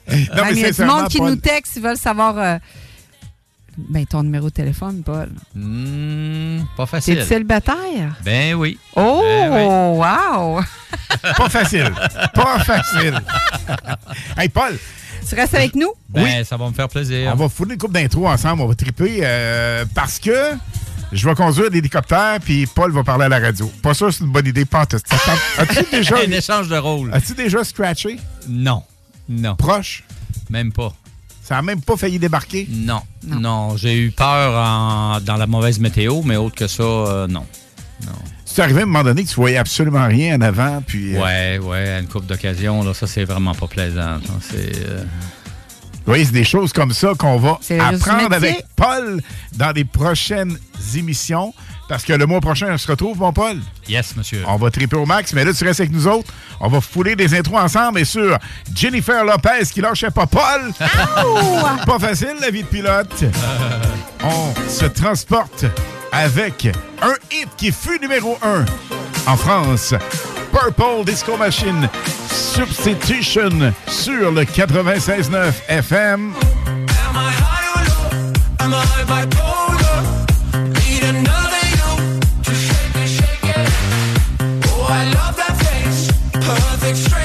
mais il y a du monde qui Paul, nous texte, ils veulent savoir euh, ben, ton numéro de téléphone, Paul. Hmm, pas facile. T'es célibataire? Ben oui. Oh, Ben oui. wow! Pas facile. Pas facile. hey, Paul. Tu restes avec nous? Ben, ça va me faire plaisir. On va foutre une coupe d'intro ensemble. On va triper euh, parce que je vais conduire l'hélicoptère puis Paul va parler à la radio. Pas sûr que c'est une bonne idée. Pas As-tu déjà, Un échange de rôle. as-tu déjà scratché? Non. Non. Proche? Même pas. Ça a même pas failli débarquer? Non. Non. J'ai eu peur en- dans la mauvaise météo, mais autre que ça, euh, non. C'est arrivé à un moment donné que tu voyais absolument rien en avant, puis... euh, Ouais, ouais, à une coupe d'occasion, là, ça, c'est vraiment pas plaisant. C'est. euh, Oui, c'est des choses comme ça qu'on va apprendre avec Paul dans les prochaines émissions. Parce que le mois prochain, on se retrouve, mon Paul. Yes, monsieur. On va triper au max, mais là, tu restes avec nous autres. On va fouler des intros ensemble et sur Jennifer Lopez qui lâchait pas Paul. pas facile, la vie de pilote. On se transporte avec un hit qui fut numéro un en France. Purple Disco Machine Substitution sur le 96.9 FM. Am I bipolar? Need It's true.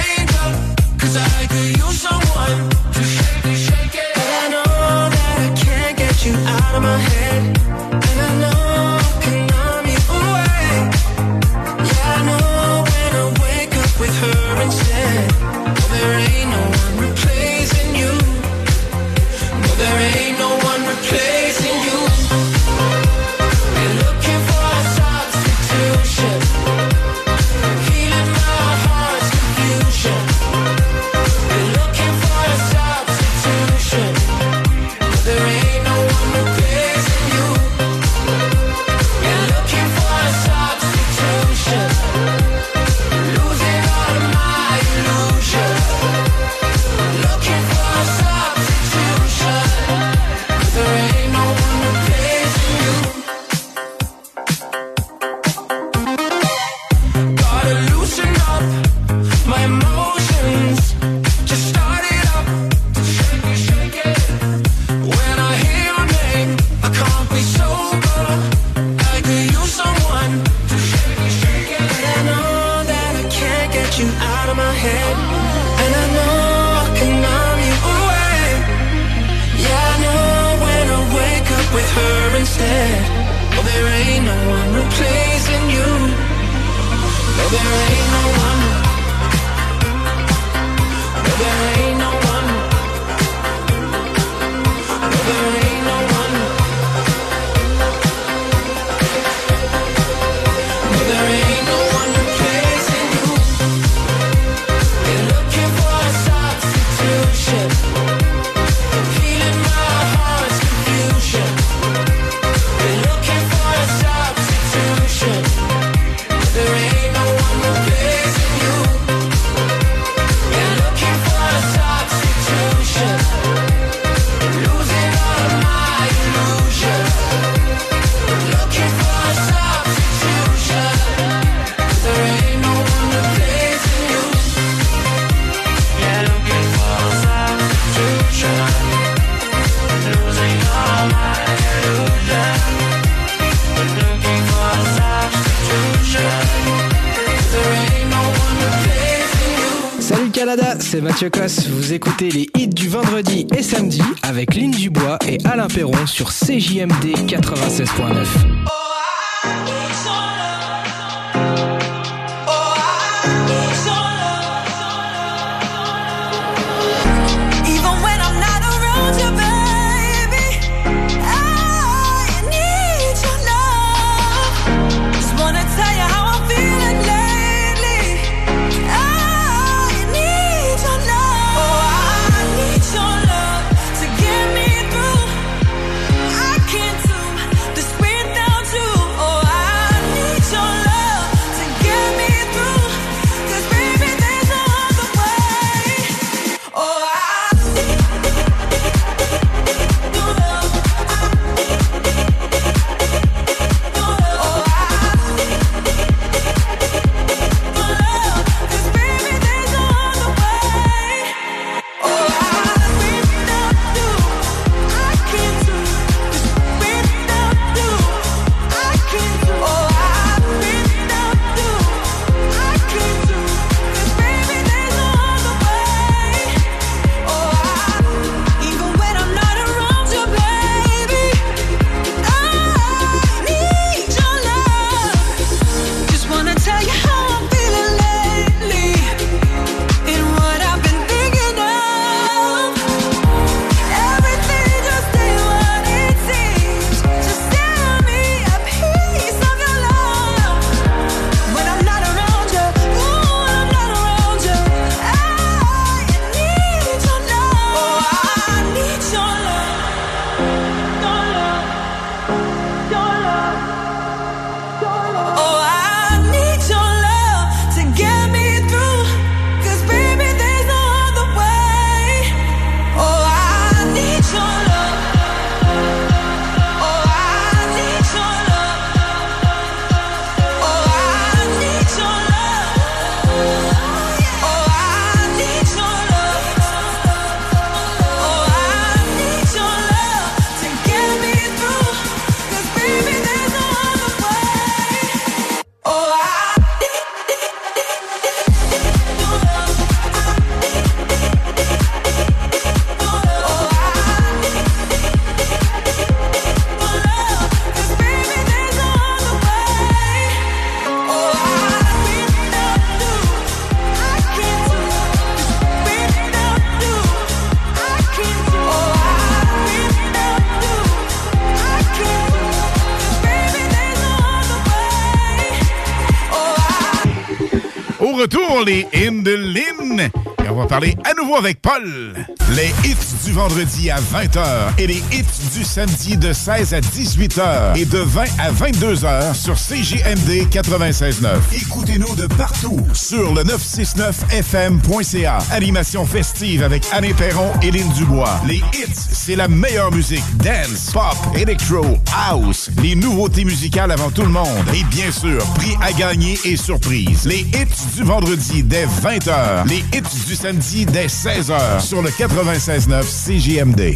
Mathieu Cosse, vous écoutez les à nouveau avec Paul. Les hits du vendredi à 20h et les hits du samedi de 16 à 18h et de 20 à 22h sur CGMD 96.9. Écoutez-nous de partout sur le 969fm.ca. Animation festive avec Anne Perron et Lynn Dubois. Les hits, c'est la meilleure musique. Dance, pop, electro, house, les nouveautés musicales avant tout le monde et bien sûr, prix à gagner et surprise. Les hits du vendredi dès 20h, les hits du samedi dès 16h sur le 96.9 CGMD.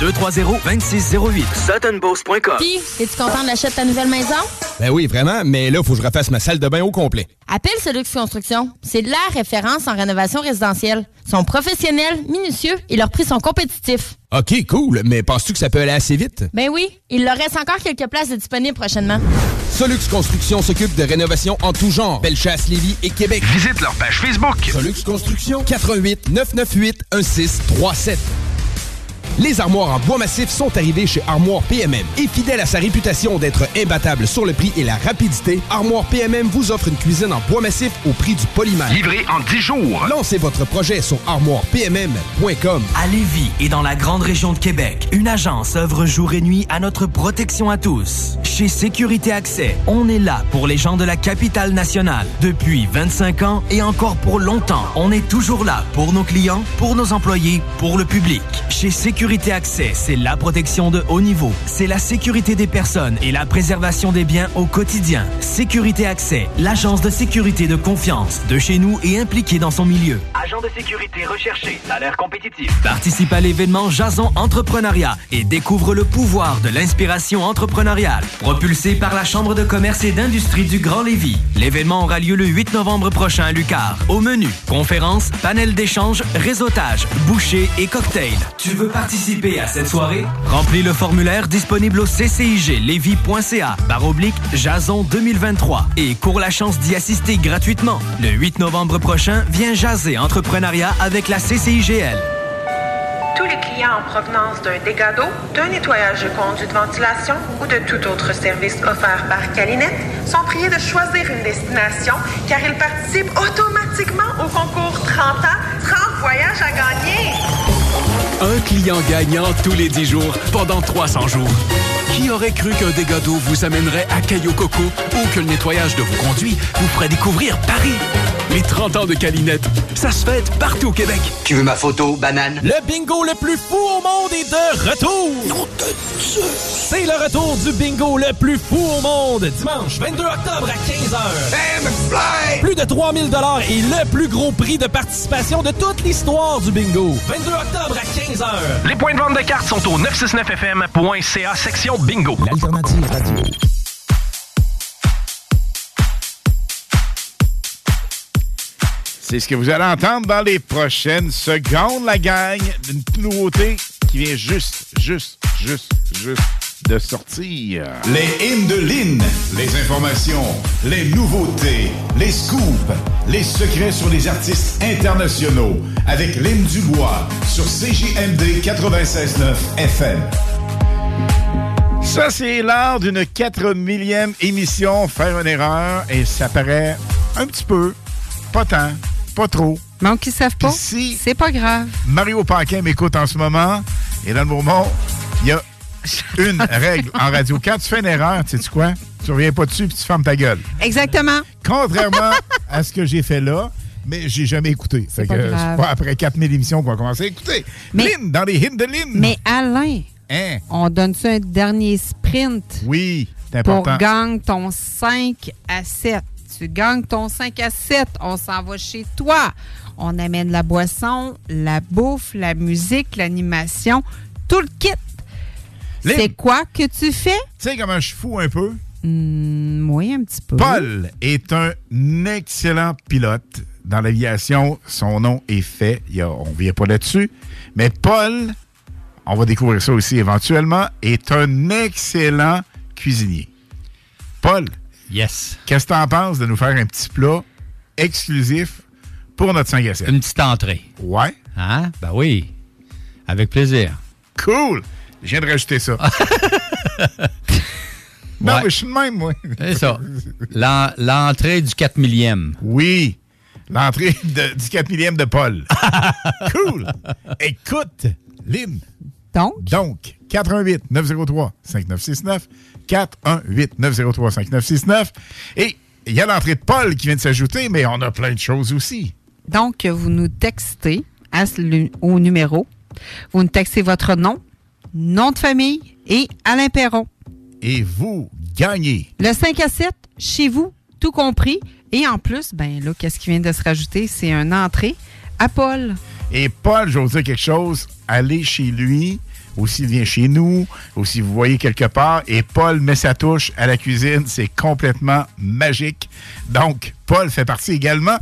230 2608. SuttonBeauce.com. Puis, es-tu content de l'achat de ta nouvelle maison? Ben oui, vraiment, mais là, faut que je refasse ma salle de bain au complet. Appelle Solux Construction. C'est la référence en rénovation résidentielle. Ils sont professionnels, minutieux et leurs prix sont compétitifs. OK, cool, mais penses-tu que ça peut aller assez vite? Ben oui, il leur reste encore quelques places disponibles prochainement. Solux Construction s'occupe de rénovation en tout genre. Bellechasse, Lévis et Québec. Visite leur page Facebook. Solux Construction, 88 998 1637. Les armoires en bois massif sont arrivées chez Armoire PMM. Et fidèle à sa réputation d'être imbattable sur le prix et la rapidité, Armoire PMM vous offre une cuisine en bois massif au prix du polymère. Livré en 10 jours. Lancez votre projet sur armoirepmm.com. À Lévis et dans la grande région de Québec, une agence œuvre jour et nuit à notre protection à tous. Chez Sécurité Accès, on est là pour les gens de la capitale nationale. Depuis 25 ans et encore pour longtemps, on est toujours là pour nos clients, pour nos employés, pour le public. Chez Sécurité Accès, c'est la protection de haut niveau. C'est la sécurité des personnes et la préservation des biens au quotidien. Sécurité Accès, l'agence de sécurité de confiance de chez nous et impliquée dans son milieu. Agent de sécurité recherché, salaire compétitif. Participe à l'événement Jason Entrepreneuriat et découvre le pouvoir de l'inspiration entrepreneuriale. Propulsé par la Chambre de commerce et d'industrie du Grand Lévis. L'événement aura lieu le 8 novembre prochain à Lucar. Au menu, conférences, panel d'échange, réseautage, bouchées et cocktails. Tu veux participer à cette soirée? Remplis le formulaire disponible au cciglevy.ca barre oblique Jason 2023 et cours la chance d'y assister gratuitement. Le 8 novembre prochain, viens jaser entrepreneuriat avec la CCIGL. Tous les clients en provenance d'un dégât d'eau, d'un nettoyage de conduits de ventilation ou de tout autre service offert par Calinette sont priés de choisir une destination car ils participent automatiquement au concours 30 ans, 30 voyages à gagner. Un client gagnant tous les 10 jours pendant 300 jours. Qui aurait cru qu'un dégât d'eau vous amènerait à Caillou Coco ou que le nettoyage de vos conduits vous ferait découvrir Paris? Les 30 ans de Calinette, ça se fête partout au Québec. Tu veux ma photo, banane? Le bingo le plus fou au monde est de retour! C'est le retour du bingo le plus fou au monde, dimanche 22 octobre à 15h. Plus de 3000 et le plus gros prix de participation de toute l'histoire du bingo. 22 octobre à 15h. Les points de vente de cartes sont au 969fm.ca section bingo. L'alternative radio. C'est ce que vous allez entendre dans les prochaines secondes, la gang. Une nouveauté qui vient juste, juste, juste, juste de sortir. Les hymnes de Lynn, les informations, les nouveautés, les scoops, les secrets sur les artistes internationaux avec Lynn Dubois sur CJMD 96.9 FM. Ça, c'est l'heure d'une 4 millième émission. Faire une erreur et ça paraît un petit peu, pas tant, pas trop. Donc, ils savent pas. c'est pas grave. Mario Paquin m'écoute en ce moment. Et dans le moment, il y a une règle en radio. Quand tu fais une erreur, tu sais quoi? Tu reviens pas dessus puis tu fermes ta gueule. Exactement. Contrairement à ce que j'ai fait là, mais j'ai jamais écouté. Pas c'est pas après 4000 émissions qu'on va commencer à écouter. Lynn, dans les hymnes de Lynn. Mais Alain, Hein? on donne-tu un dernier sprint Oui, c'est pour important. gagner ton 5 à 7? Tu gagnes ton 5 à 7, on s'en va chez toi. On amène la boisson, la bouffe, la musique, l'animation, tout le kit. C'est quoi que tu fais? Tu sais comment je suis fou un peu? Hmm, oui, un petit peu. Paul est un excellent pilote dans l'aviation. Son nom est fait. Il y a- on ne vient pas là-dessus. Mais Paul, on va découvrir ça aussi éventuellement, est un excellent cuisinier. Paul. Yes. Qu'est-ce que tu en penses de nous faire un petit plat exclusif pour notre 5 à 7? Une petite entrée. Ouais. Hein? Ben oui. Avec plaisir. Cool. Je viens de rajouter ça. non, Ouais. mais je suis de même, moi. C'est ça. L'en- L'entrée du 4 millième. Oui. L'entrée de- du 4 millième de Paul. cool. Écoute, Lynn. Donc? Donc, 418 903 5969 418 903 5969 Et il y a l'entrée de Paul qui vient de s'ajouter, mais on a plein de choses aussi. Donc, vous nous textez à ce- au numéro. Vous nous textez votre nom, nom de famille et Alain Perron. Et vous gagnez. Le 5 à 7, chez vous, tout compris. Et en plus, ben là, qu'est-ce qui vient de se rajouter? C'est une entrée à Paul. Et Paul, je vais vous dire quelque chose, allez chez lui, ou s'il vient chez nous, ou si vous voyez quelque part, et Paul met sa touche à la cuisine, c'est complètement magique. Donc, Paul fait partie également,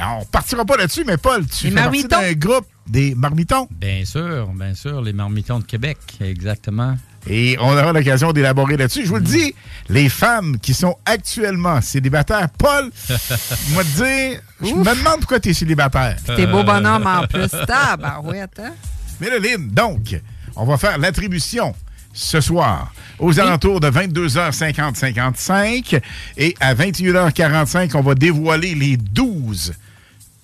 on partira pas là-dessus, mais Paul, tu Les fais partie d'un groupe des marmitons. Bien sûr, bien sûr, les marmitons de Québec, exactement. Et on aura l'occasion d'élaborer là-dessus. Je vous le dis, les femmes qui sont actuellement célibataires, Paul, moi te dire, je me demande pourquoi tu es célibataire. T'es beau bonhomme en plus. Tabarouette, hein? Mais là, Lynn, donc, on va faire l'attribution ce soir aux alentours de 22h50-55 et à 21h45, on va dévoiler les 12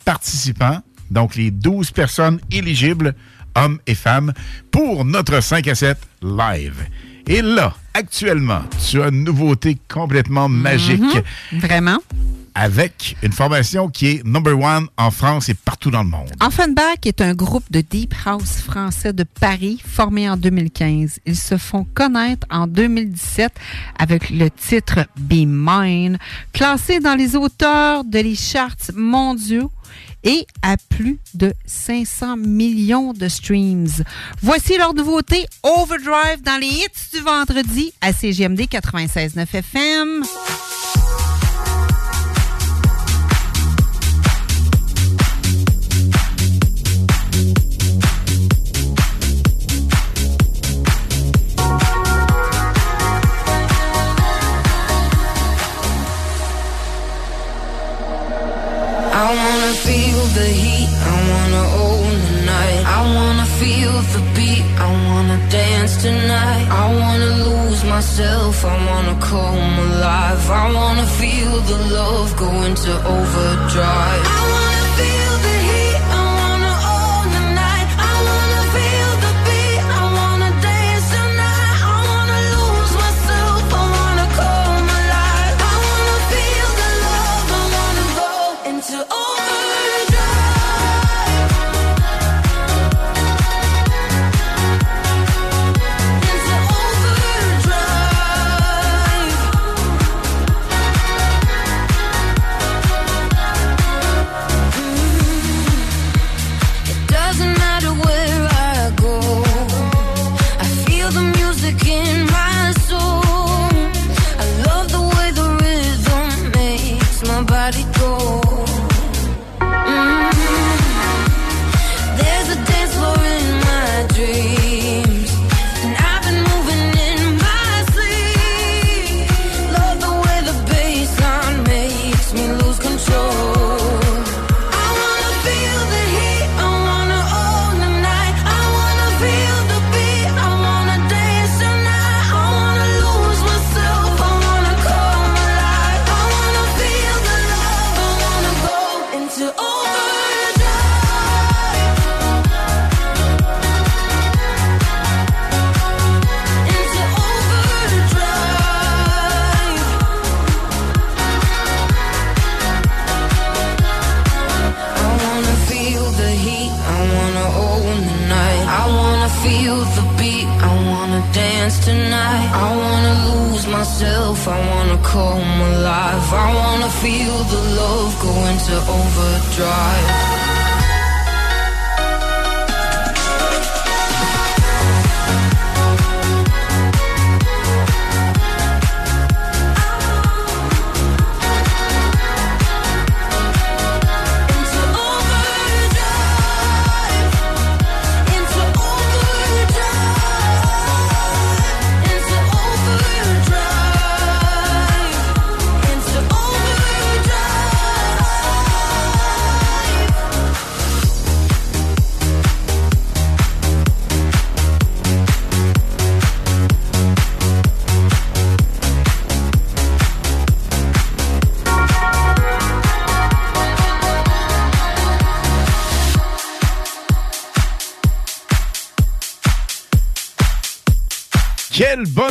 participants, donc les 12 personnes éligibles, hommes et femmes, pour notre 5 à 7 live. Et là, actuellement, tu as une nouveauté complètement magique. Mhm. Vraiment? Avec une formation qui est number one en France et partout dans le monde. Offenbach est un groupe de deep house français de Paris formé en 2015. Ils se font connaître en 2017 avec le titre Be Mine, classé dans les auteurs de les charts mondiaux et à plus de 500 millions de streams. Voici leur nouveauté Overdrive dans les hits du vendredi à CGMD 96.9 FM. Wanna dance tonight. I wanna lose myself, I wanna come alive. I wanna feel the love go into overdrive.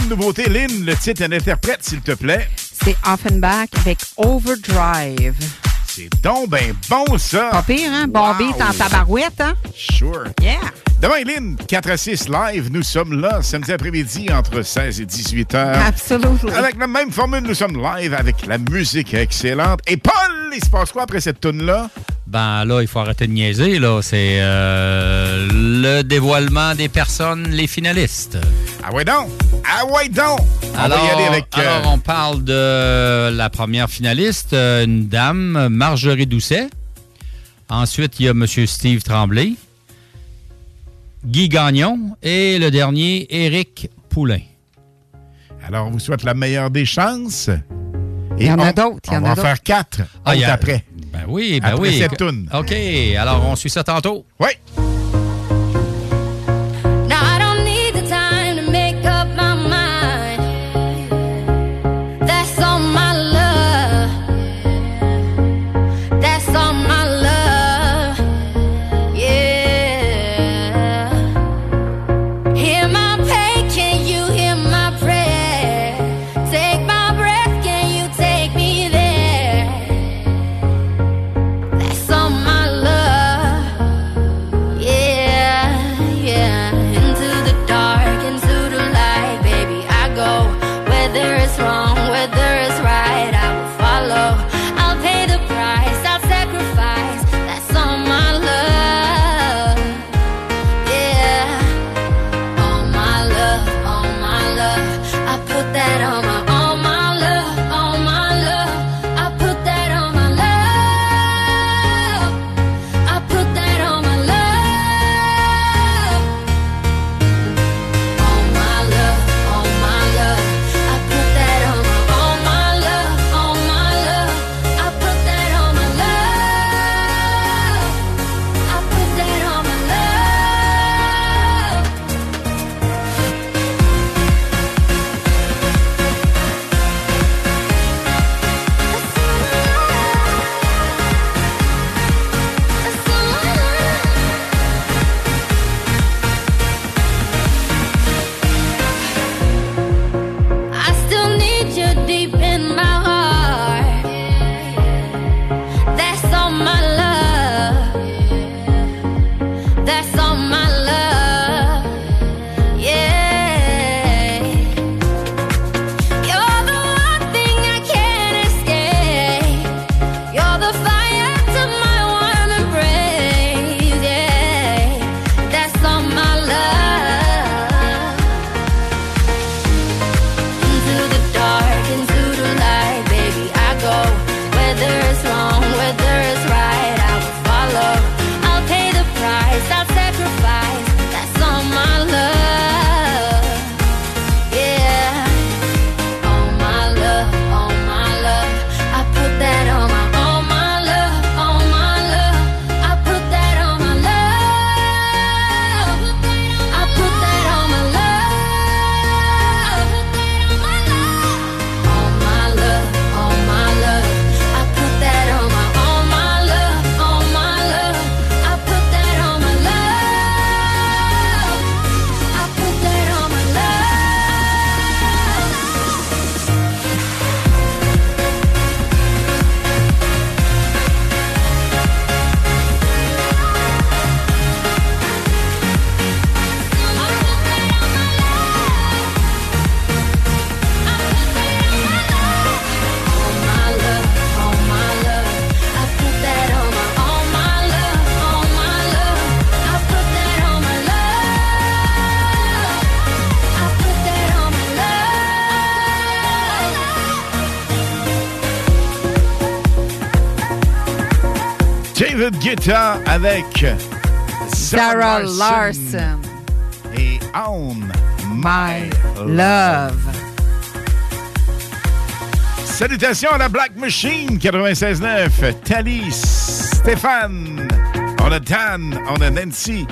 Nouveauté, Lynn. Le titre et l'interprète, s'il te plaît. C'est Offenbach avec Overdrive. C'est donc ben bon, ça. Pas pire, hein? Bon Wow. beat en tabarouette, hein? Sure. Yeah. Demain, Lynn, 4 à 6 live. Nous sommes là samedi après-midi entre 16 et 18 heures. Absolument. Avec la même formule, nous sommes live avec la musique excellente. Et Paul, il se passe quoi après cette tune-là? Ben là, il faut arrêter de niaiser, là. C'est euh, le dévoilement des personnes, les finalistes. Ah ouais donc! Ah ouais donc! On alors, va y aller avec... euh, alors, on parle de la première finaliste, euh, une dame, Marjorie Doucet. Ensuite, il y a M. Steve Tremblay, Guy Gagnon et le dernier, Éric Poulain. Alors, on vous souhaite la meilleure des chances. Il y en a on- d'autres, il y On en va a en faire quatre Ah, il y autres a- après. Ben oui, ben Après oui. cette toune. OK, alors on suit ça tantôt. Oui. Guetta avec Sarah Larson. et On My Love. Salutations à la Black Machine 96.9, Thalys, Stéphane, on a Dan, on a Nancy,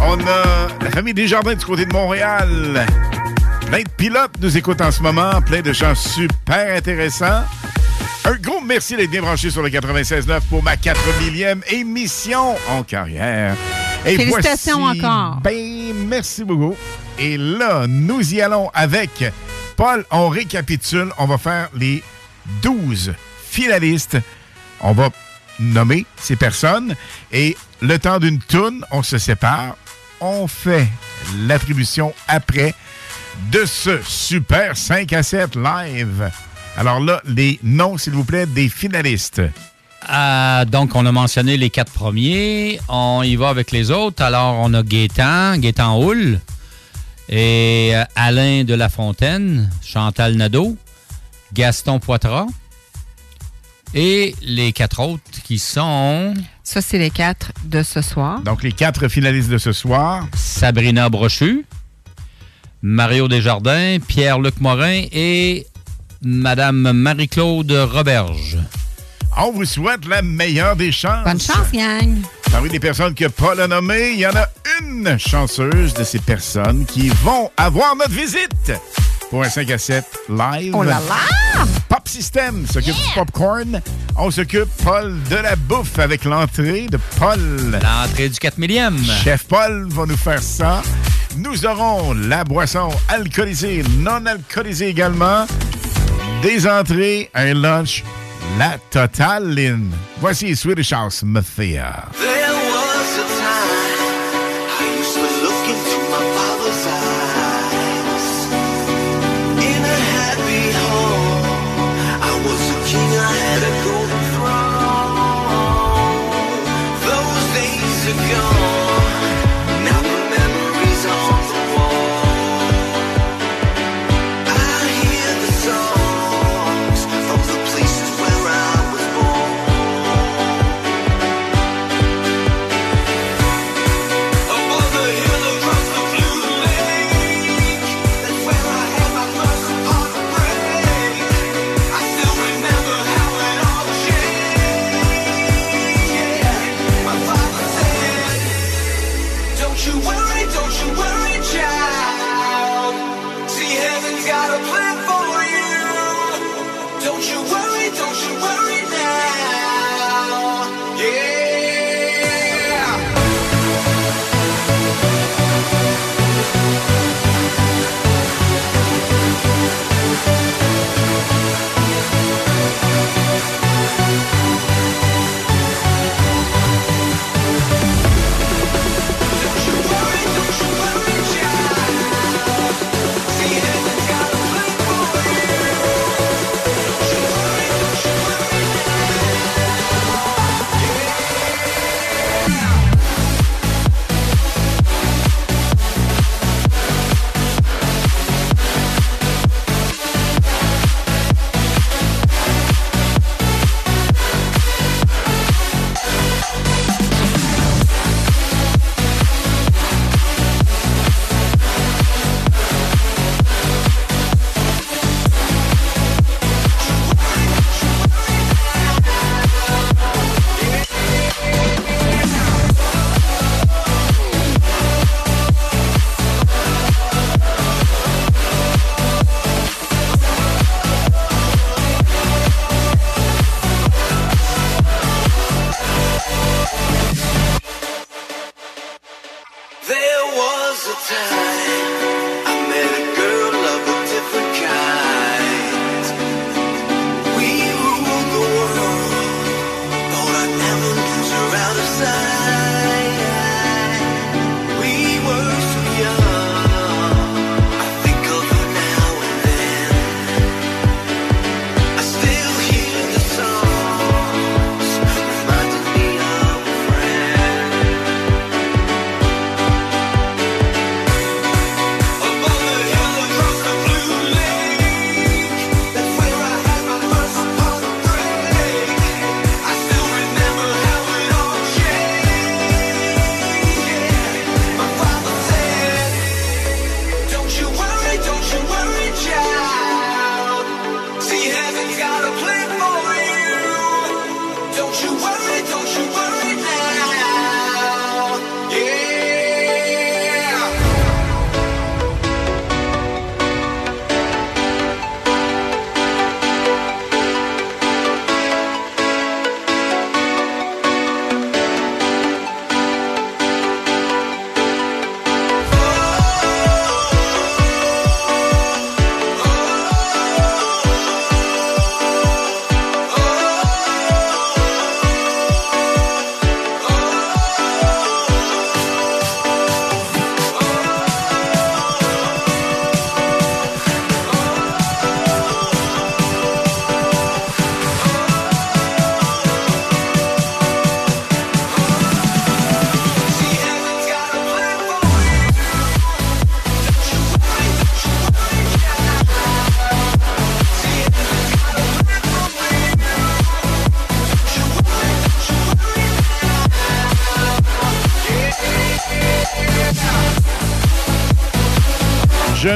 on a la famille Desjardins du côté de Montréal. Plein de pilotes nous écoutent en ce moment, plein de gens super intéressants. Merci d'être bien branché sur le 96.9 pour ma 4 millième émission en carrière. Et Félicitations voici- encore. Ben, merci beaucoup. Et là, nous y allons avec Paul. On récapitule. On va faire les 12 finalistes. On va nommer ces personnes. Et le temps d'une toune, on se sépare. On fait l'attribution après de ce super 5 à 7 live. Alors là, les noms, s'il vous plaît, des finalistes. Ah, donc, on a mentionné les quatre premiers. On y va avec les autres. Alors, on a Gaétan, Gaétan Houle, et euh, Alain de la Fontaine, Chantal Nadeau, Gaston Poitras, et les quatre autres qui sont... Ça, c'est les quatre de ce soir. Donc, les quatre finalistes de ce soir. Sabrina Brochu, Mario Desjardins, Pierre-Luc Morin et Madame Marie-Claude Roberge. On vous souhaite la meilleure des chances. Bonne chance, gang. Parmi les personnes que Paul a nommées, il y en a une chanceuse de ces personnes qui vont avoir notre visite pour un 5 à 7 live. Oh là là! Pop System s'occupe du popcorn. On s'occupe, Paul, de la bouffe avec l'entrée de Paul. L'entrée du 4 millième. Chef Paul va nous faire ça. Nous aurons la boisson alcoolisée, non alcoolisée également. Des entrées, un lunch, la totale. Voici Swedish House Mafia.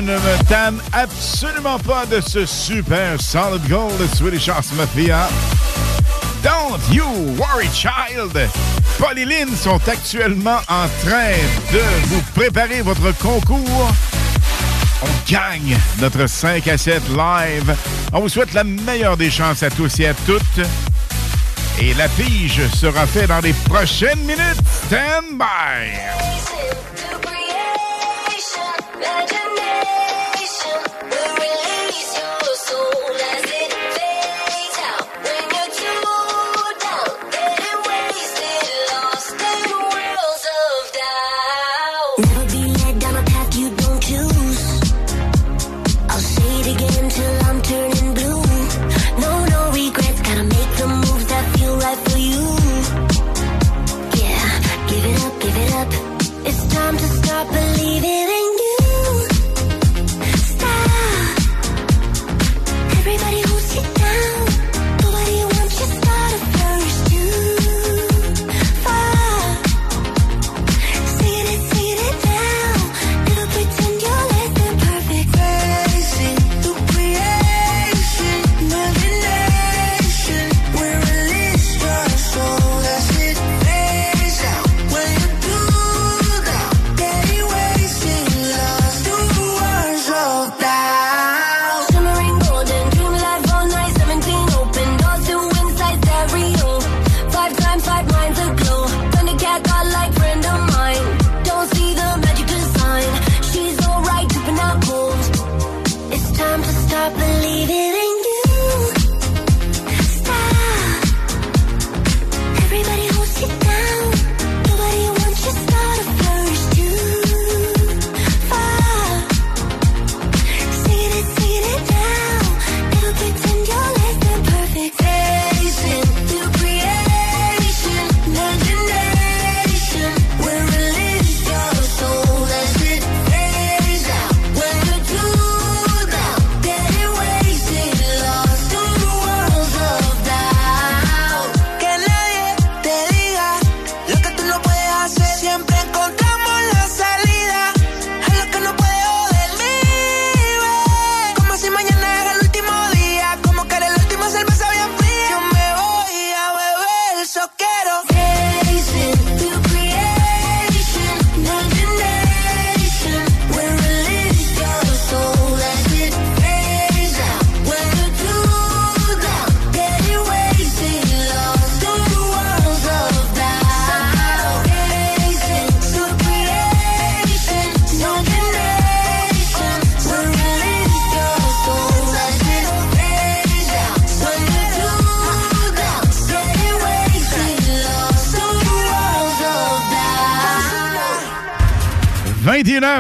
Ne me tanne absolument pas de ce super solid gold de Swedish House Mafia. Don't you worry, child! Paul Lynn sont actuellement en train de vous préparer votre concours. On gagne notre 5 à 7 live. On vous souhaite la meilleure des chances à tous et à toutes. Et la pige sera faite dans les prochaines minutes. Stand by!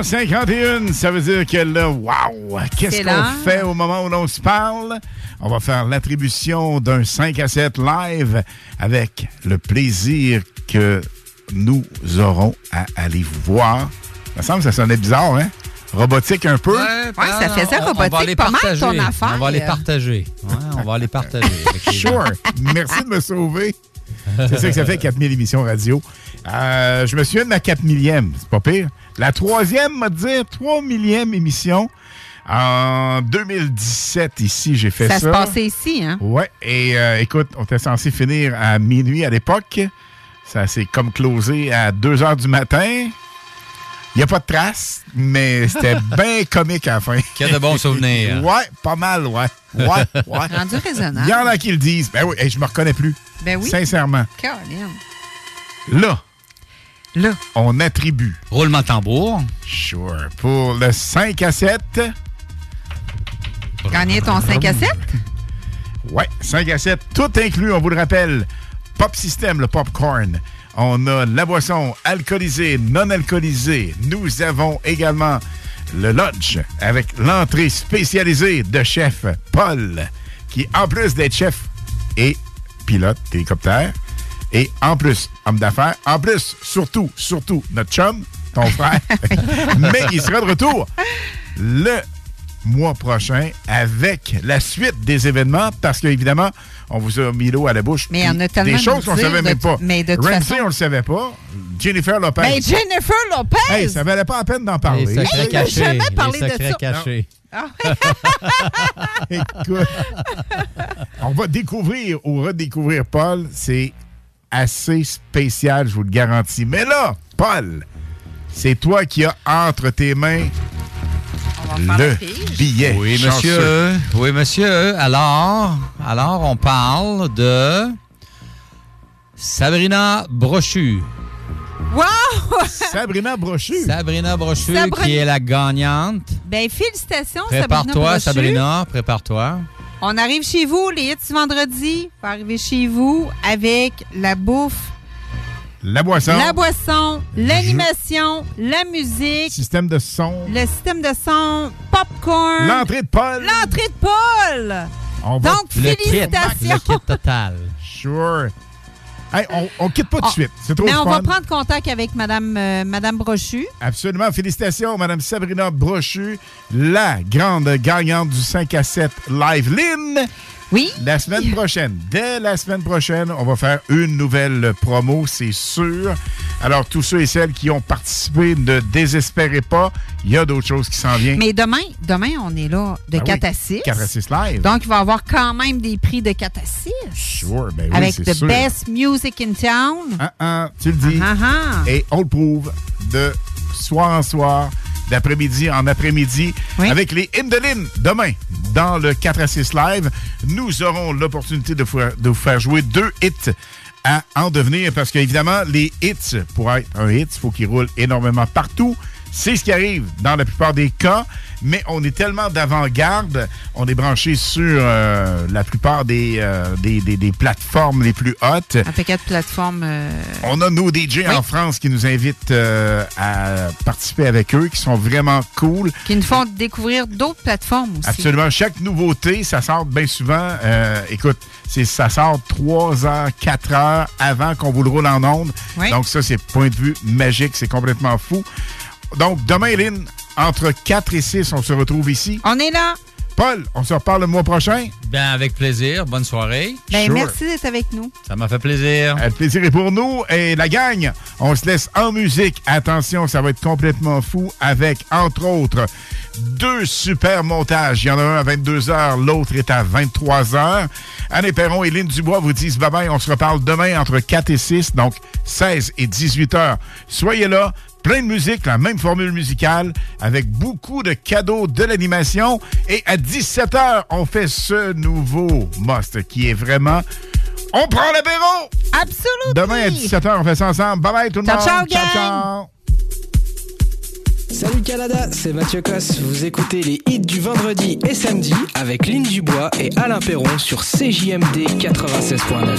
51, ça veut dire que là, wow! Qu'est-ce qu'on fait au moment où l'on se parle? On va faire l'attribution d'un 5 à 7 live avec le plaisir que nous aurons à aller voir. Ça semble que ça sonnait bizarre, hein? Robotique un peu? Ouais, ouais ça fait ça, robotique. On les pas mal ton affaire. On va les partager. On va les partager. sure. Merci de me sauver. C'est ça que ça fait 4000 émissions radio. Euh, je me souviens de ma 4000e. C'est pas pire. La troisième, m'a dire, 3 millième émission. En 2017, ici, j'ai fait ça. Ça se passait ici, hein? Ouais, et euh, écoute, on était censé finir à minuit à l'époque. Ça s'est comme closé à 2 heures du matin. Il n'y a pas de traces, mais c'était bien comique à la fin. A de bons souvenirs. Ouais, pas mal, ouais. Ouais, ouais. Rendu raisonnable. Il y en a qui le disent. Ben oui, hey, je me reconnais plus. Ben oui. Sincèrement. Caroline. Là, là, on attribue. Roulement tambour. Sure. Pour le 5 à 7. Gagner ton 5 à 7? Ouais, 5 à 7, tout inclus, on vous le rappelle. Pop System, le popcorn. On a la boisson alcoolisée, non alcoolisée. Nous avons également le lunch avec l'entrée spécialisée de chef Paul, qui en plus d'être chef et pilote d'hélicoptère, et en plus homme d'affaires, en plus, surtout, surtout, notre chum, ton frère, mais il sera de retour. Le mois prochain avec la suite des événements parce qu'évidemment, on vous a mis l'eau à la bouche. Mais on a tellement Des de choses qu'on ne savait de même pas. mais de toute Ramsey, façon- on le savait pas. Jennifer Lopez. Ben, Jennifer Lopez! Hey, ça valait pas la peine d'en parler. Les Hey, il jamais parlé les de secrets ça. cachés. Ah Écoute, on va découvrir ou redécouvrir Paul. C'est assez spécial, je vous le garantis. Mais là, Paul, c'est toi qui as entre tes mains le billet. Oui, Chanceux. monsieur. Oui, monsieur. Alors, alors, on parle de Sabrina Brochu. Wow! Sabrina Brochu. Sabrina Brochu, Sabrina- qui est la gagnante. Ben, félicitations, Sabrina Prépare-toi. Sabrina. Prépare-toi. On arrive chez vous, les hits du vendredi. On va arriver chez vous avec la bouffe, La boisson. la boisson, l'animation, la musique, Système de son. le système de son, popcorn. L'entrée de Paul. L'entrée de Paul. On va- Donc, félicitations. Le kit total. Sure. Hey, on, on quitte pas tout de suite. C'est trop Mais on va prendre contact avec Madame, euh, Madame Brochu. Absolument. Félicitations, Madame Sabrina Brochu, la grande gagnante du 5 à 7 Live Lynn. Oui. La semaine prochaine, dès la semaine prochaine, on va faire une nouvelle promo, c'est sûr. Alors, tous ceux et celles qui ont participé, ne désespérez pas. Il y a d'autres choses qui s'en viennent. Mais demain, demain, on est là de Ah oui, 4 à 6. 4 à 6 live. Donc, il va y avoir quand même des prix de 4 à 6. Sure, ben oui, avec The sûr. Best Music in Town. Ah, ah, tu le dis. Ah, ah. Et on le prouve de soir en soir, d'après-midi en après-midi, avec les Indolines. Demain, dans le 4 à 6 live, nous aurons l'opportunité de, vous- de vous faire jouer deux hits à en devenir parce qu'évidemment, les hits, pour être un hit, il faut qu'ils roulent énormément partout. C'est ce qui arrive dans la plupart des cas, mais on est tellement d'avant-garde, on est branché sur euh, la plupart des, euh, des, des- des plateformes les plus hautes. Un paquet de plateformes. euh, On a nos DJ Oui. en France qui nous invitent à participer avec eux, qui sont vraiment cool. qui nous font découvrir d'autres plateformes aussi. Absolument. Chaque nouveauté, ça sort bien souvent. écoute, c'est, ça sort 3 heures, 4 heures avant qu'on vous le roule en ondes. Oui. Donc, ça, c'est point de vue magique. C'est complètement fou. Donc, demain, Lynn, entre 4 et 6, on se retrouve ici. On est là. Paul, on se reparle le mois prochain? Ben, avec plaisir. Bonne soirée. Ben, Sure. merci d'être avec nous. Ça m'a fait plaisir. Euh, Le plaisir est pour nous. Et la gang, on se laisse en musique. Attention, ça va être complètement fou avec, entre autres, deux super montages. Il y en a un à 22h, l'autre est à 23h. Anne Perron et Lynn Dubois vous disent bye-bye. On se reparle demain entre 4 et 6, donc 16 et 18h. Soyez là. Plein de musique, la même formule musicale, avec beaucoup de cadeaux de l'animation. Et à 17h, on fait ce nouveau must qui est vraiment... On prend l'apéro! Absolument! Demain à 17h, on fait ça ensemble. Bye bye tout le Ciao, monde. ciao, gang! ciao. Salut Canada, c'est Mathieu Cosse. Vous écoutez les hits du vendredi et samedi avec Lynn Dubois et Alain Perron sur CJMD 96.9.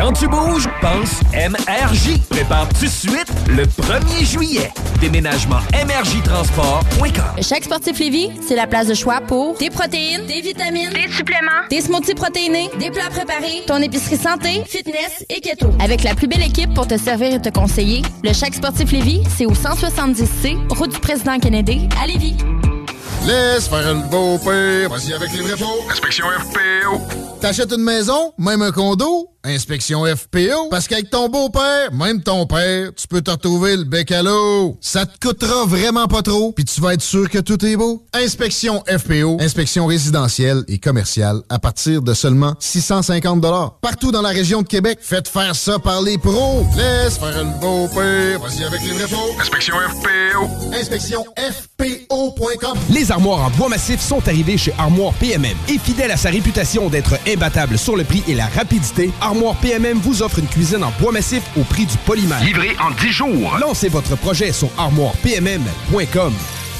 Quand tu bouges, pense MRJ. Prépare tout de suite le 1er juillet. Déménagement MRJtransport.com. Le Chaque Sportif Lévis, c'est la place de choix pour des protéines, des vitamines, des suppléments, des smoothies protéinés, des plats préparés, ton épicerie santé, fitness et keto. Avec la plus belle équipe pour te servir et te conseiller, le Chaque Sportif Lévis, c'est au 170C, route du président Kennedy, à Lévis. Laisse faire le beau père. Vas-y avec les vrais pots. Inspection FPO. T'achètes une maison, même un condo, inspection FPO. Parce qu'avec ton beau-père, même ton père, tu peux te retrouver le bec à l'eau. Ça te coûtera vraiment pas trop, puis tu vas être sûr que tout est beau. Inspection FPO. Inspection résidentielle et commerciale à partir de seulement 650 Partout dans la région de Québec, faites faire ça par les pros. Laisse faire le beau père. Vas-y avec les vrais. Inspection FPO. Inspection FPO.com. Les armoires en bois massif sont arrivées chez Armoire PMM. Et fidèle à sa réputation d'être imbattable sur le prix et la rapidité, Armoire PMM vous offre une cuisine en bois massif au prix du polymère. Livré en 10 jours. Lancez votre projet sur armoirepmm.com.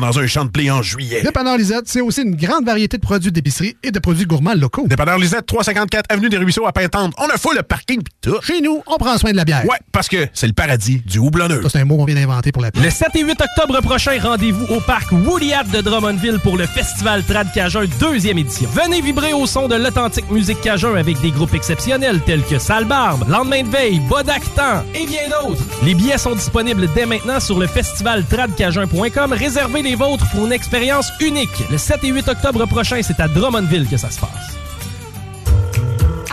dans un champ de blé en juillet. Dépanneur Lisette, c'est aussi une grande variété de produits d'épicerie et de produits gourmands locaux. Dépanneur Lisette, 354 Avenue des Ruisseaux à Pintante. On a full le parking pis tout. Chez nous, on prend soin de la bière. Ouais, parce que c'est le paradis du houblonneux. Ça, c'est un mot qu'on vient d'inventer pour la Le 7 et 8 octobre prochain, rendez-vous au parc Woody Hat de Drummondville pour le Festival Trad Cajun deuxième édition. Venez vibrer au son de l'authentique musique Cajun avec des groupes exceptionnels tels que Sale Barbe, Lendemain de veille, Bodactan et bien d'autres. Les billets sont disponibles dès maintenant sur le festivaltradcajun.com. Réservez les vôtres pour une expérience unique. Le 7 et 8 octobre prochain, c'est à Drummondville que ça se passe.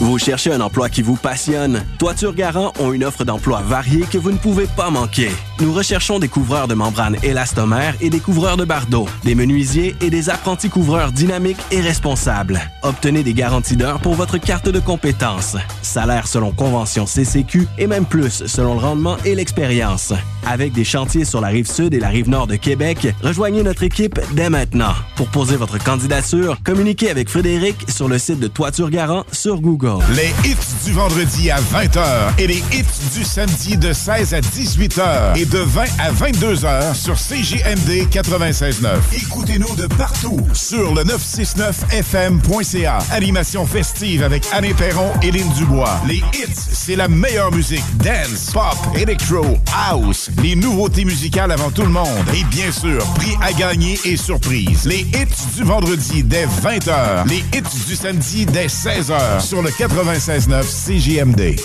Vous cherchez un emploi qui vous passionne? Toiture Garant ont une offre d'emploi variée que vous ne pouvez pas manquer. Nous recherchons des couvreurs de membranes élastomères et des couvreurs de bardeaux, des menuisiers et des apprentis couvreurs dynamiques et responsables. Obtenez des garanties d'heures pour votre carte de compétences. Salaire selon convention CCQ et même plus selon le rendement et l'expérience. Avec des chantiers sur la rive sud et la rive nord de Québec, rejoignez notre équipe dès maintenant. Pour poser votre candidature, communiquez avec Frédéric sur le site de Toiture Garant sur Google. Les hits du vendredi à 20h et les hits du samedi de 16 à 18h et de 20 à 22h sur CJMD 96.9. Écoutez-nous de partout sur le 969fm.ca. Animation festive avec Anne Perron et Lynn Dubois. Les hits, c'est la meilleure musique. Dance, pop, electro, house. Les nouveautés musicales avant tout le monde. Et bien sûr, prix à gagner et surprise. Les hits du vendredi dès 20h. Les hits du samedi dès 16h sur le 96.9 CJMD.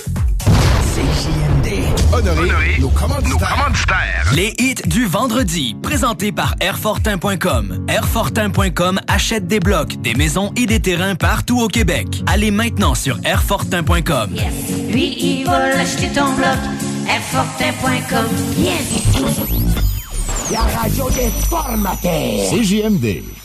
CJMD. Honoré, nos commanditaires. Les hits du vendredi, présentés par Airfortin.com. Airfortin.com achète des blocs, des maisons et des terrains partout au Québec. Allez maintenant sur Airfortin.com. Lui, il va l'acheter ton bloc. Airfortin.com. Yes! La radio des formateurs. CJMD.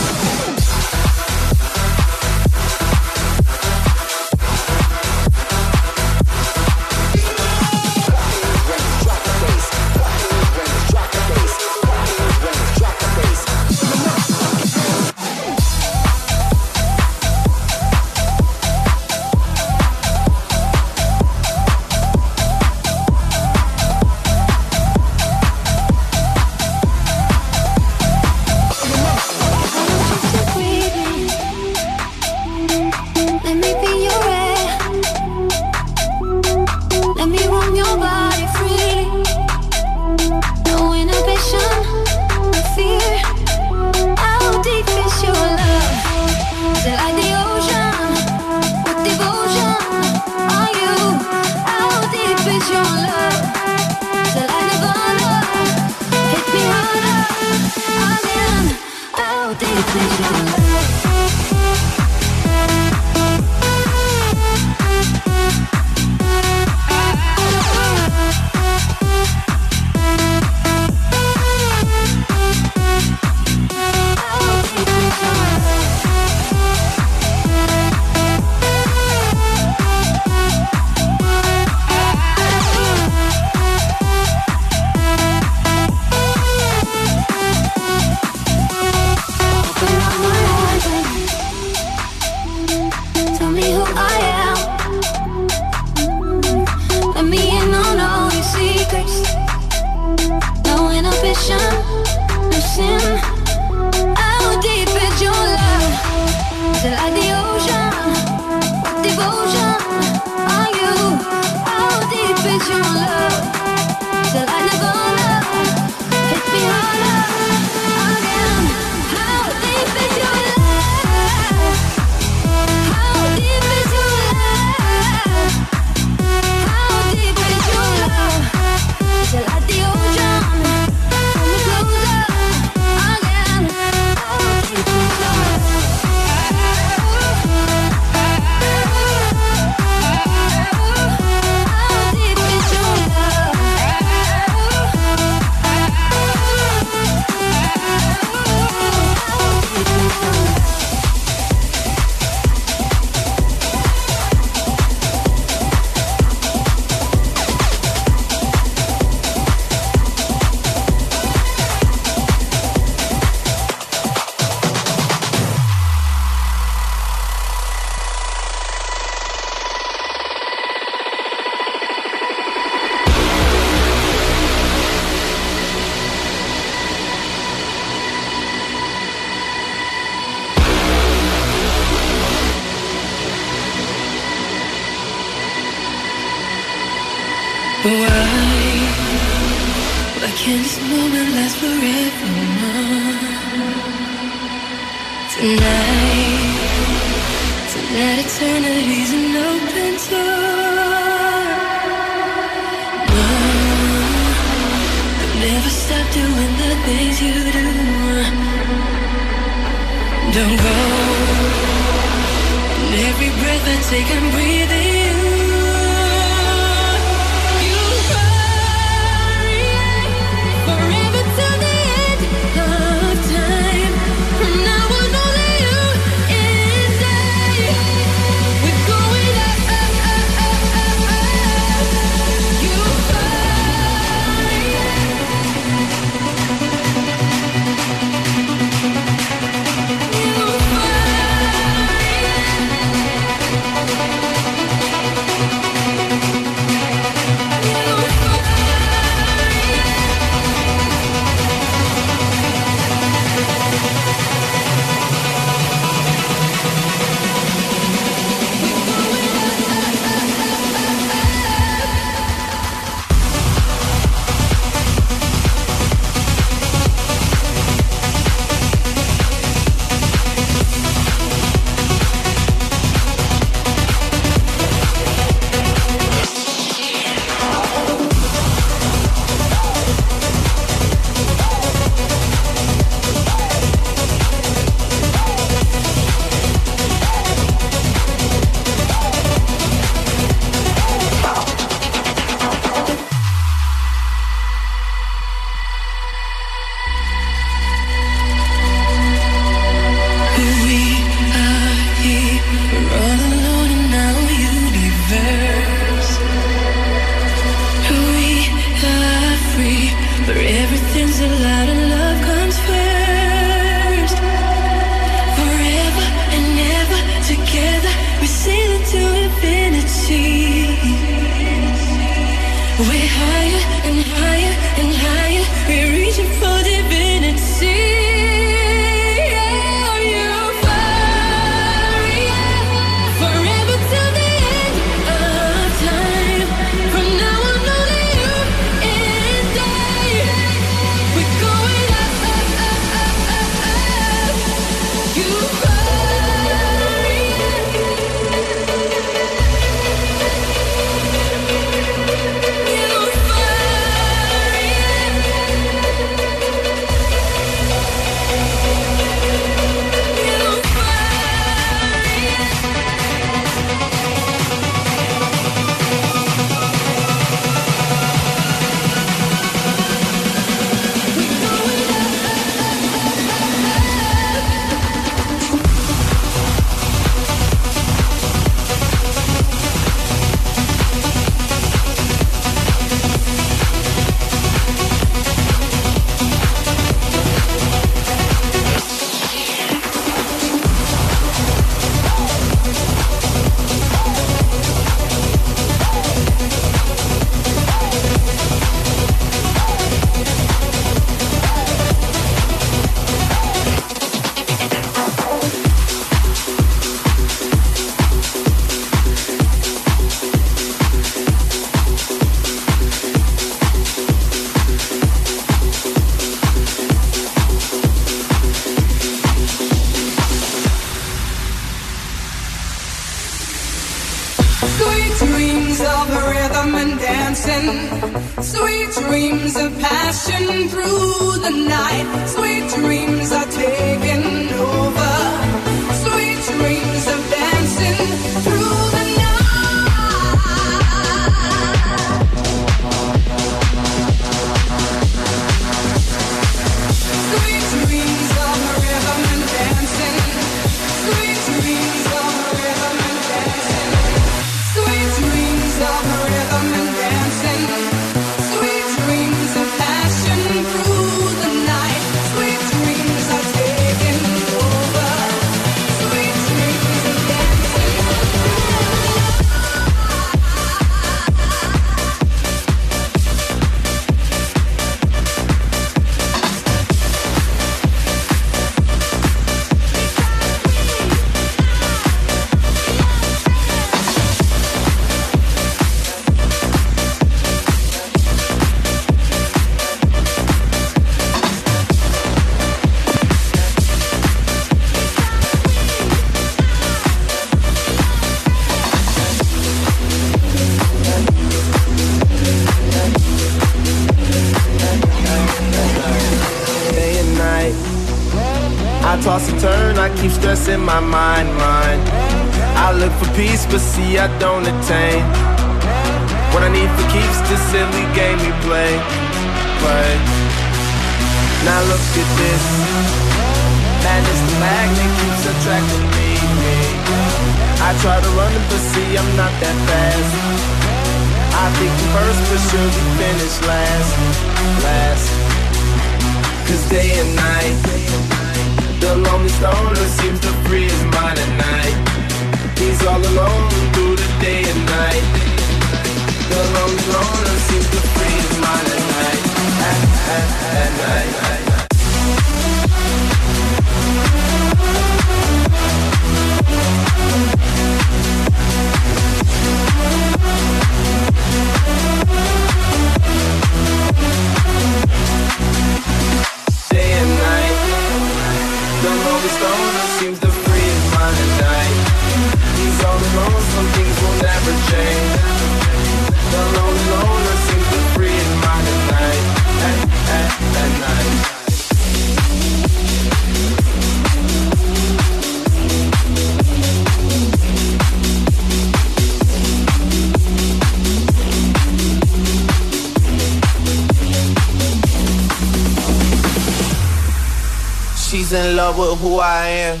who I am.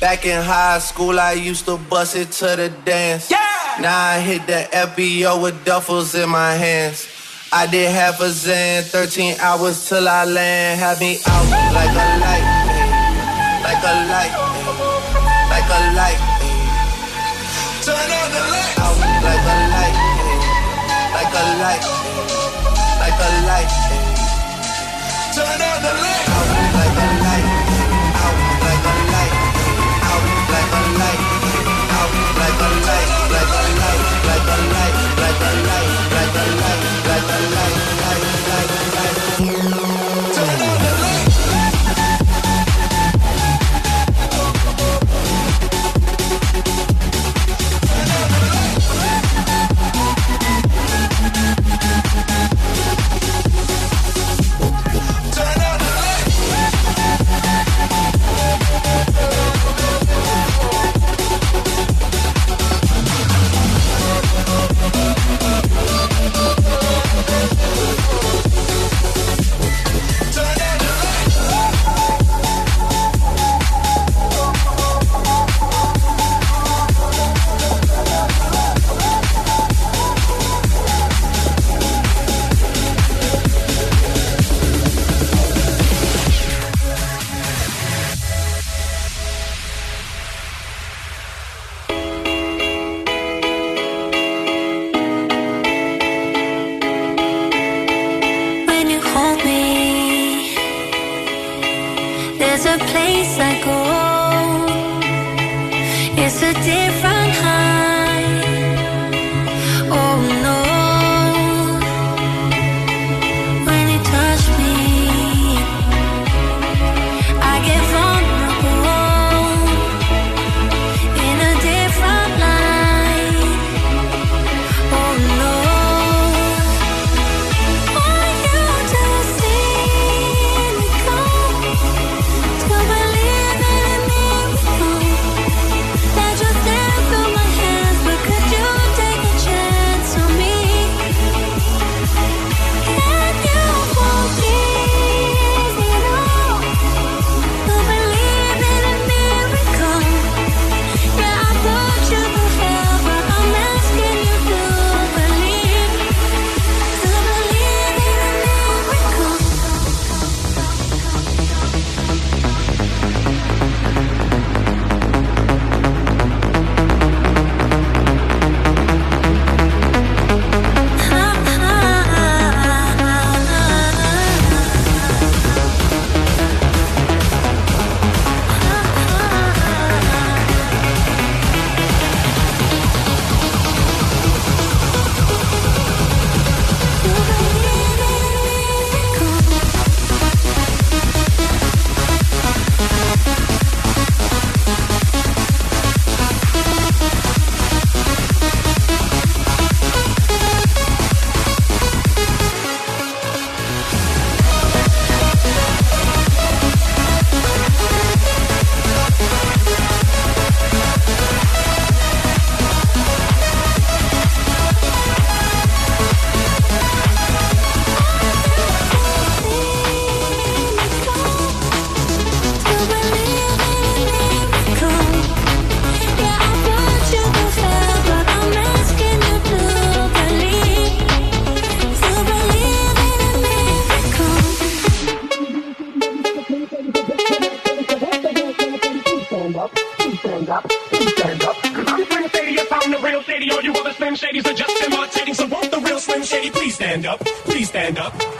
Back in high school, I used to bust it to the dance. Yeah! Now I hit the FBO with duffels in my hands. I did half a zan, 13 hours till I land. Have me out like a light, like a light, like a light. Turn on the lights. Out like a light, like a light, like a light. Turn on the lights. Out like a light. light, light, light, light, light, light, light, light, light, light, light. Stand up.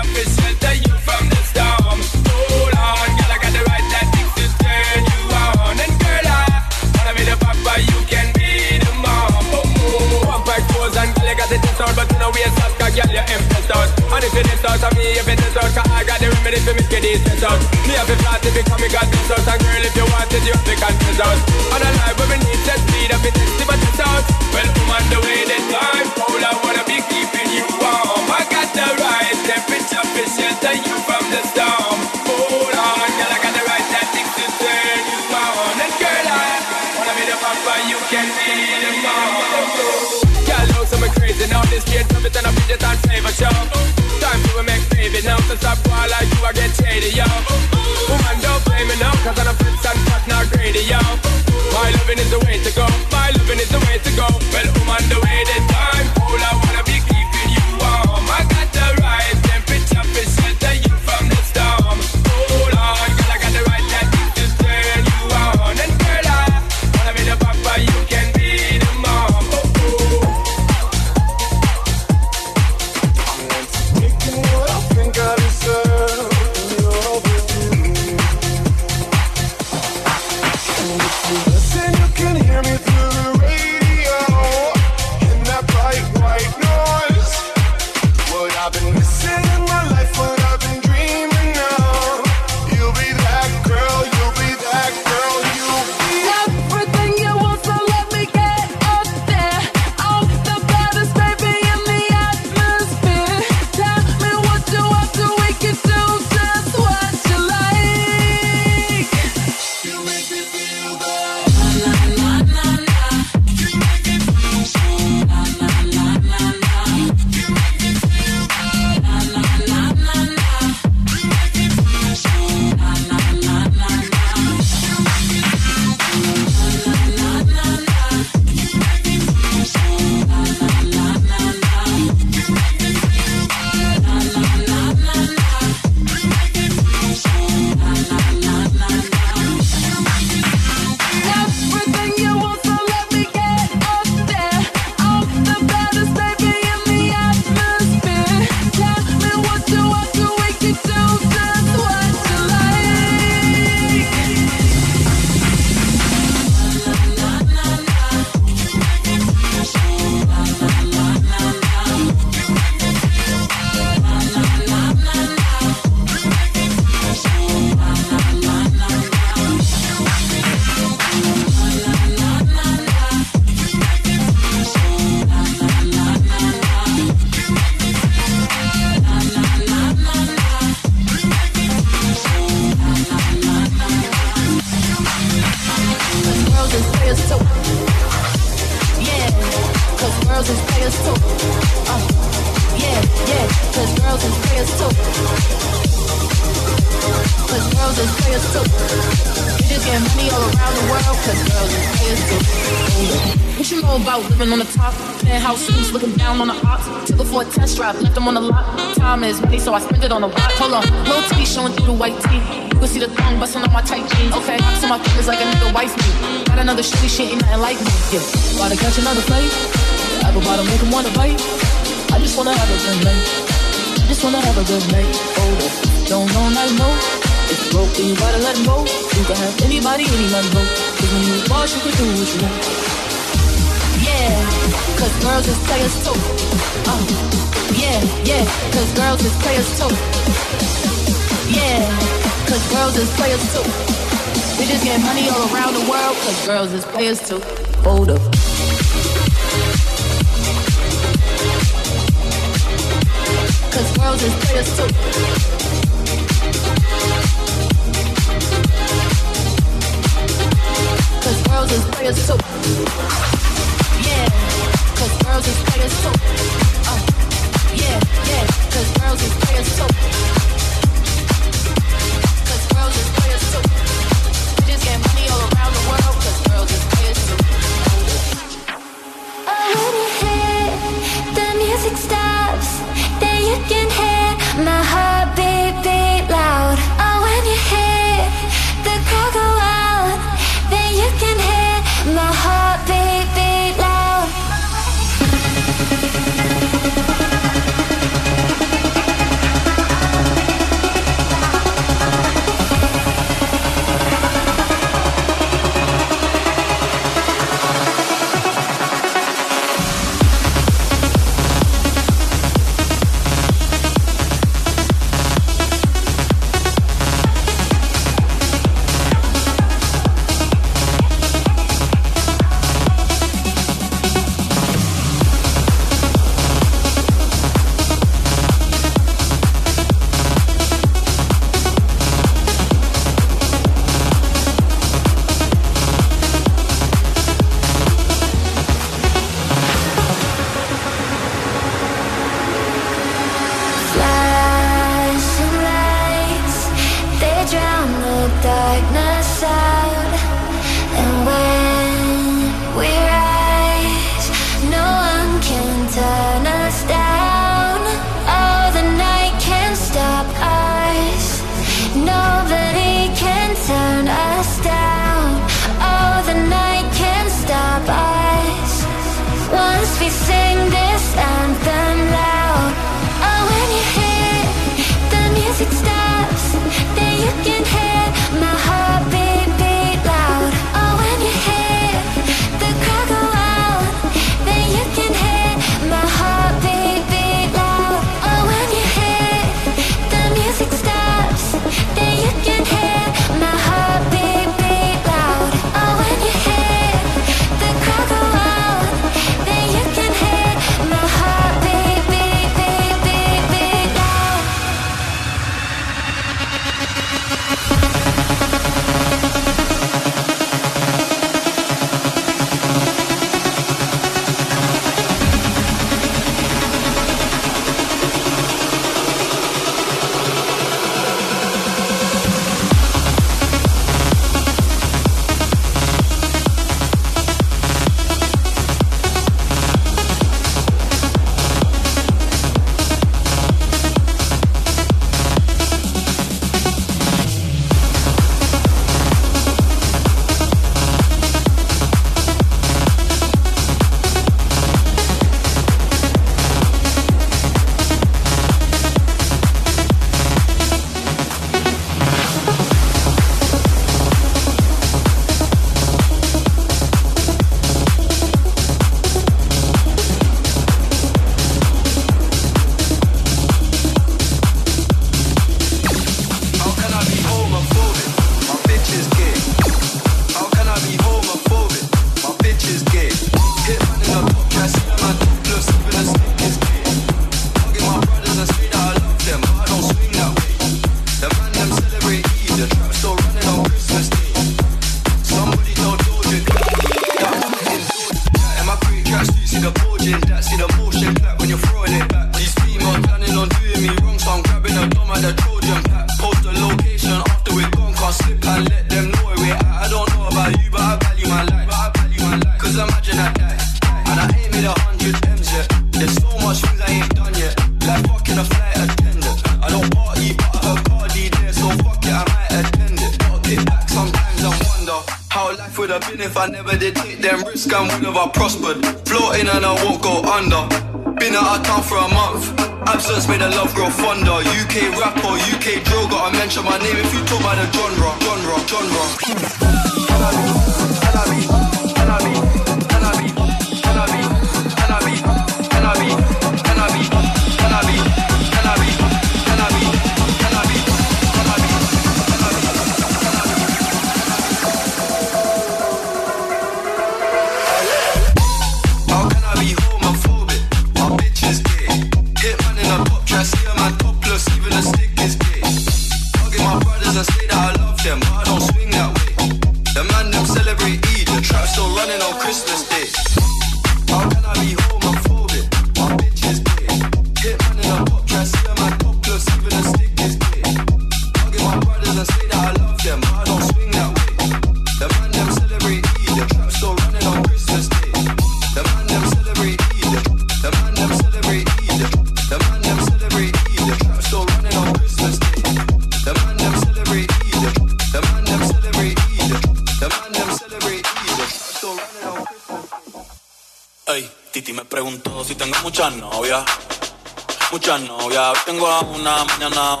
no, no.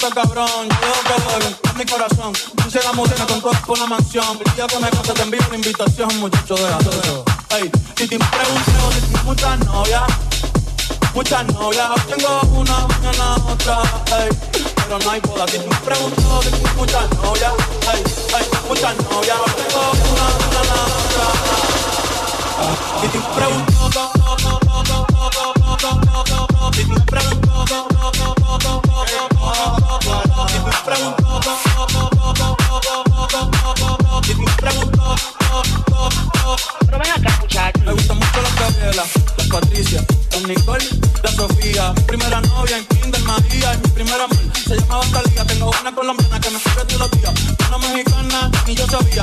Está cabrón. Yo veo que beben en mi corazón. Dice la música con todo por la mansión. El día que me case te envío una invitación, muchacho de eso. Ey, y te pregunto si tienes muchas novias. Muchas novias, tengo una, mañana otra, ey. Pero no hay boda, si me pregunto si tienes muchas novias, ey, ey, muchas novias, tengo una, mañana otra. Y te pregunto, si te pregunto, Nicole, la Sofía. Primera novia en Kinder María. Y mi primera amor se llamaba Talía. Tengo una colombiana que me quiere todos los días. Una mexicana, ni yo sabía.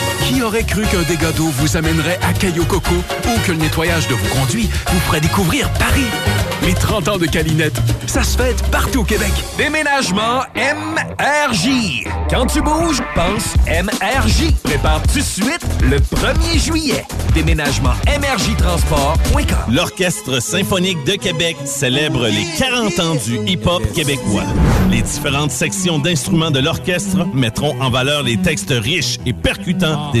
Qui aurait cru qu'un dégât d'eau vous amènerait à Caillou Coco ou que le nettoyage de vos conduits vous ferait découvrir Paris? Les 30 ans de Calinette, ça se fête partout au Québec. Déménagement MRJ. Quand tu bouges, pense MRJ. Prépare tout de suite le 1er juillet. Déménagement MRJ Transport.com. L'Orchestre symphonique de Québec célèbre les 40 ans du hip-hop québécois. Les différentes sections d'instruments de l'orchestre mettront en valeur les textes riches et percutants des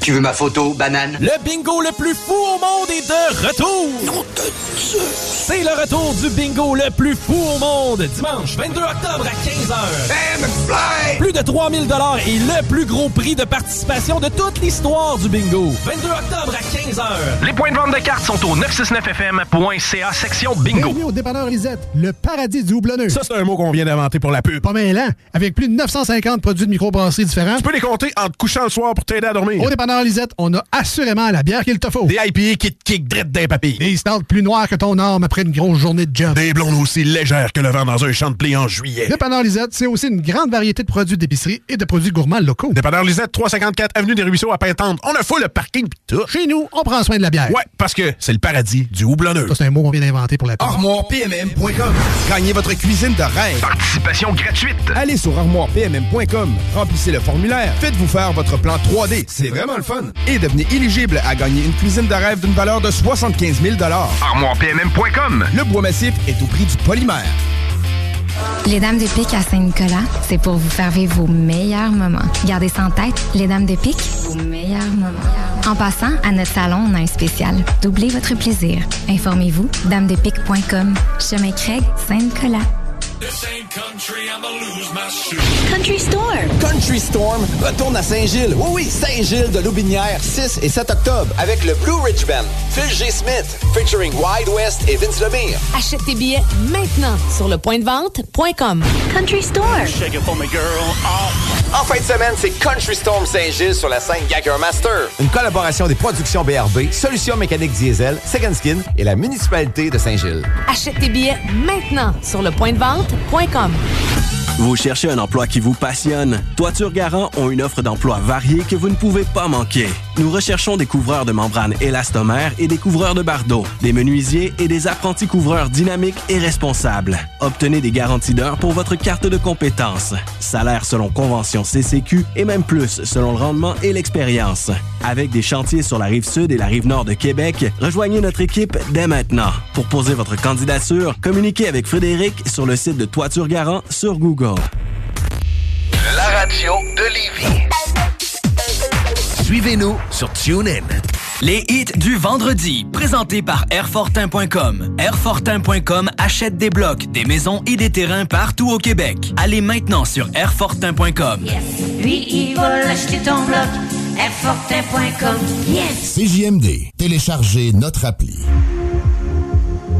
Tu veux ma photo, banane? Le bingo le plus fou au monde est de retour! C'est le retour du bingo le plus fou au monde, dimanche 22 octobre à 15h. Plus de 3000 dollars et le plus gros prix de participation de toute l'histoire du bingo. 22 octobre à 15h. Les points de vente de cartes sont au 969fm.ca section bingo. Bienvenue au dépanneur Lisette, le paradis du houblonneux. Ça, c'est un mot qu'on vient d'inventer pour la pub. Pas mêlant, avec plus de 950 produits de microbrasserie différents. Tu peux les compter en te couchant le soir pour t'aider à dormir. Au dépanneur Lisette, on a assurément la bière qu'il te faut. Des IPA qui te kick drette d'un papier. Des stouts plus noirs que ton arme après une grosse journée de job. Des blondes aussi légères que le vent dans un champ de blé en juillet. Dépanneur Lisette, c'est aussi une grande variété de produits d'épicerie et de produits gourmands locaux. Dépanneur Lisette, 354 Avenue des Ruisseaux à Pintante. On a fou le parking pis tout. Chez nous, on prend soin de la bière. Ouais, parce que c'est le paradis du houblonneux. Ça, c'est un mot qu'on vient d'inventer pour la. ArmoirePMM.com. Gagnez votre cuisine de rêve. Participation gratuite. Allez sur ArmoirePMM.com. Remplissez le formulaire. Faites-vous faire votre plan 3D. C'est vraiment le fun. Et devenez éligible à gagner une cuisine de rêve d'une valeur de 75 000 ArmoirePMM.com. Le bois massif est au prix du polymère. Les Dames de Pique à Saint-Nicolas, c'est pour vous faire vivre vos meilleurs moments. Gardez ça en tête, les Dames de Pique, vos meilleurs moments. En passant, à notre salon, on a un spécial. Doublez votre plaisir. Informez-vous, damedepique.com. Chemin Craig, Saint-Nicolas. Country Storm. Country Storm retourne à Saint-Gilles. Oui, oui, Saint-Gilles de Loubinière, 6 et 7 octobre, avec le Blue Ridge Band, Phil G. Smith, featuring Wide West et Vince Lemire. Achète tes billets maintenant sur le point de vente.com. Country Storm. En fin de semaine, c'est Country Storm Saint-Gilles sur la scène Gagger Master. Une collaboration des productions BRB, Solutions mécaniques diesel, Second Skin et la municipalité de Saint-Gilles. Achète tes billets maintenant sur le point de vente.com. Vous cherchez un emploi qui vous passionne? Toiture Garant ont une offre d'emploi variée que vous ne pouvez pas manquer. Nous recherchons des couvreurs de membranes élastomères et des couvreurs de bardeaux, des menuisiers et des apprentis couvreurs dynamiques et responsables. Obtenez des garanties d'heures pour votre carte de compétences. Salaire selon convention CCQ et même plus selon le rendement et l'expérience. Avec des chantiers sur la rive sud et la rive nord de Québec, rejoignez notre équipe dès maintenant. Pour poser votre candidature, communiquez avec Frédéric sur le site de Toiture Garant sur Google. La radio de Lévis. Suivez-nous sur TuneIn. Les hits du vendredi, présentés par Airfortin.com. Airfortin.com achète des blocs, des maisons et des terrains partout au Québec. Allez maintenant sur Airfortin.com. Lui, il va l'acheter ton bloc. Airfortin.com. Yes! CJMD. Téléchargez notre appli.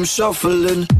I'm shuffling.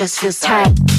Just feels tight.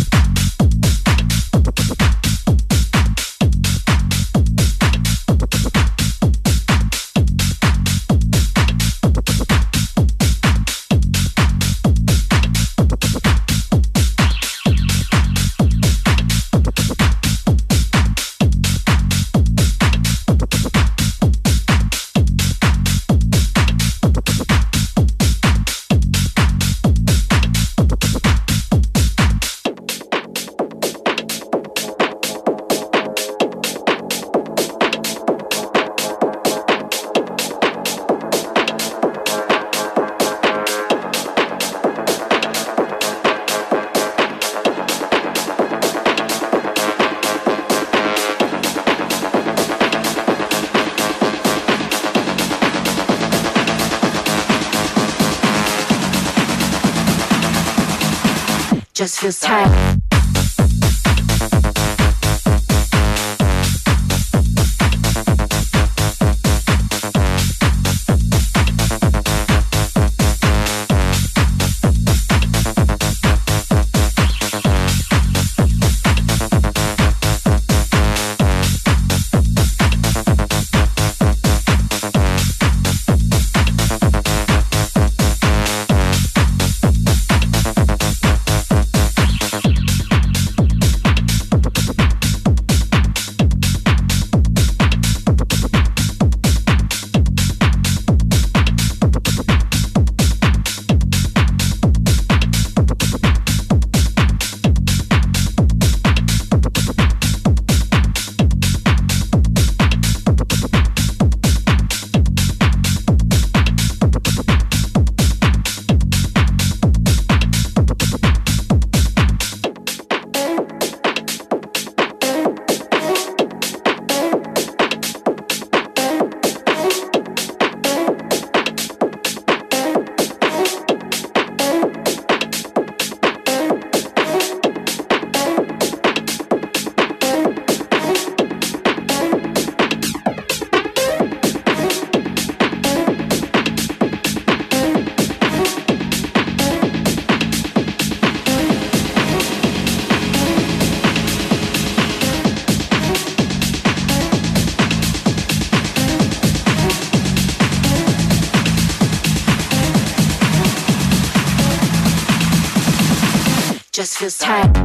Tight. Just feels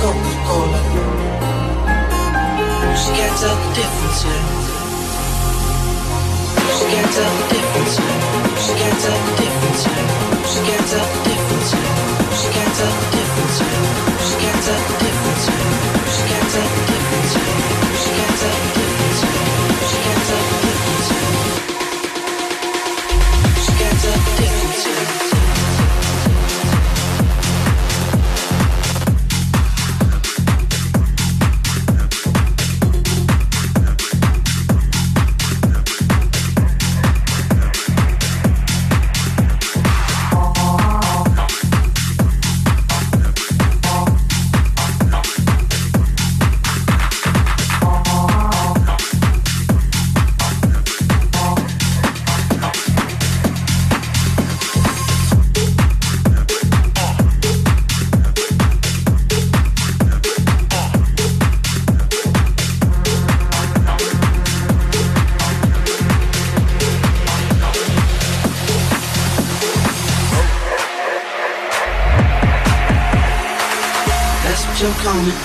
Coca-Cola. She can't tell the difference. She can't tell the difference. She can't tell the difference. She can't tell the difference.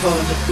phone.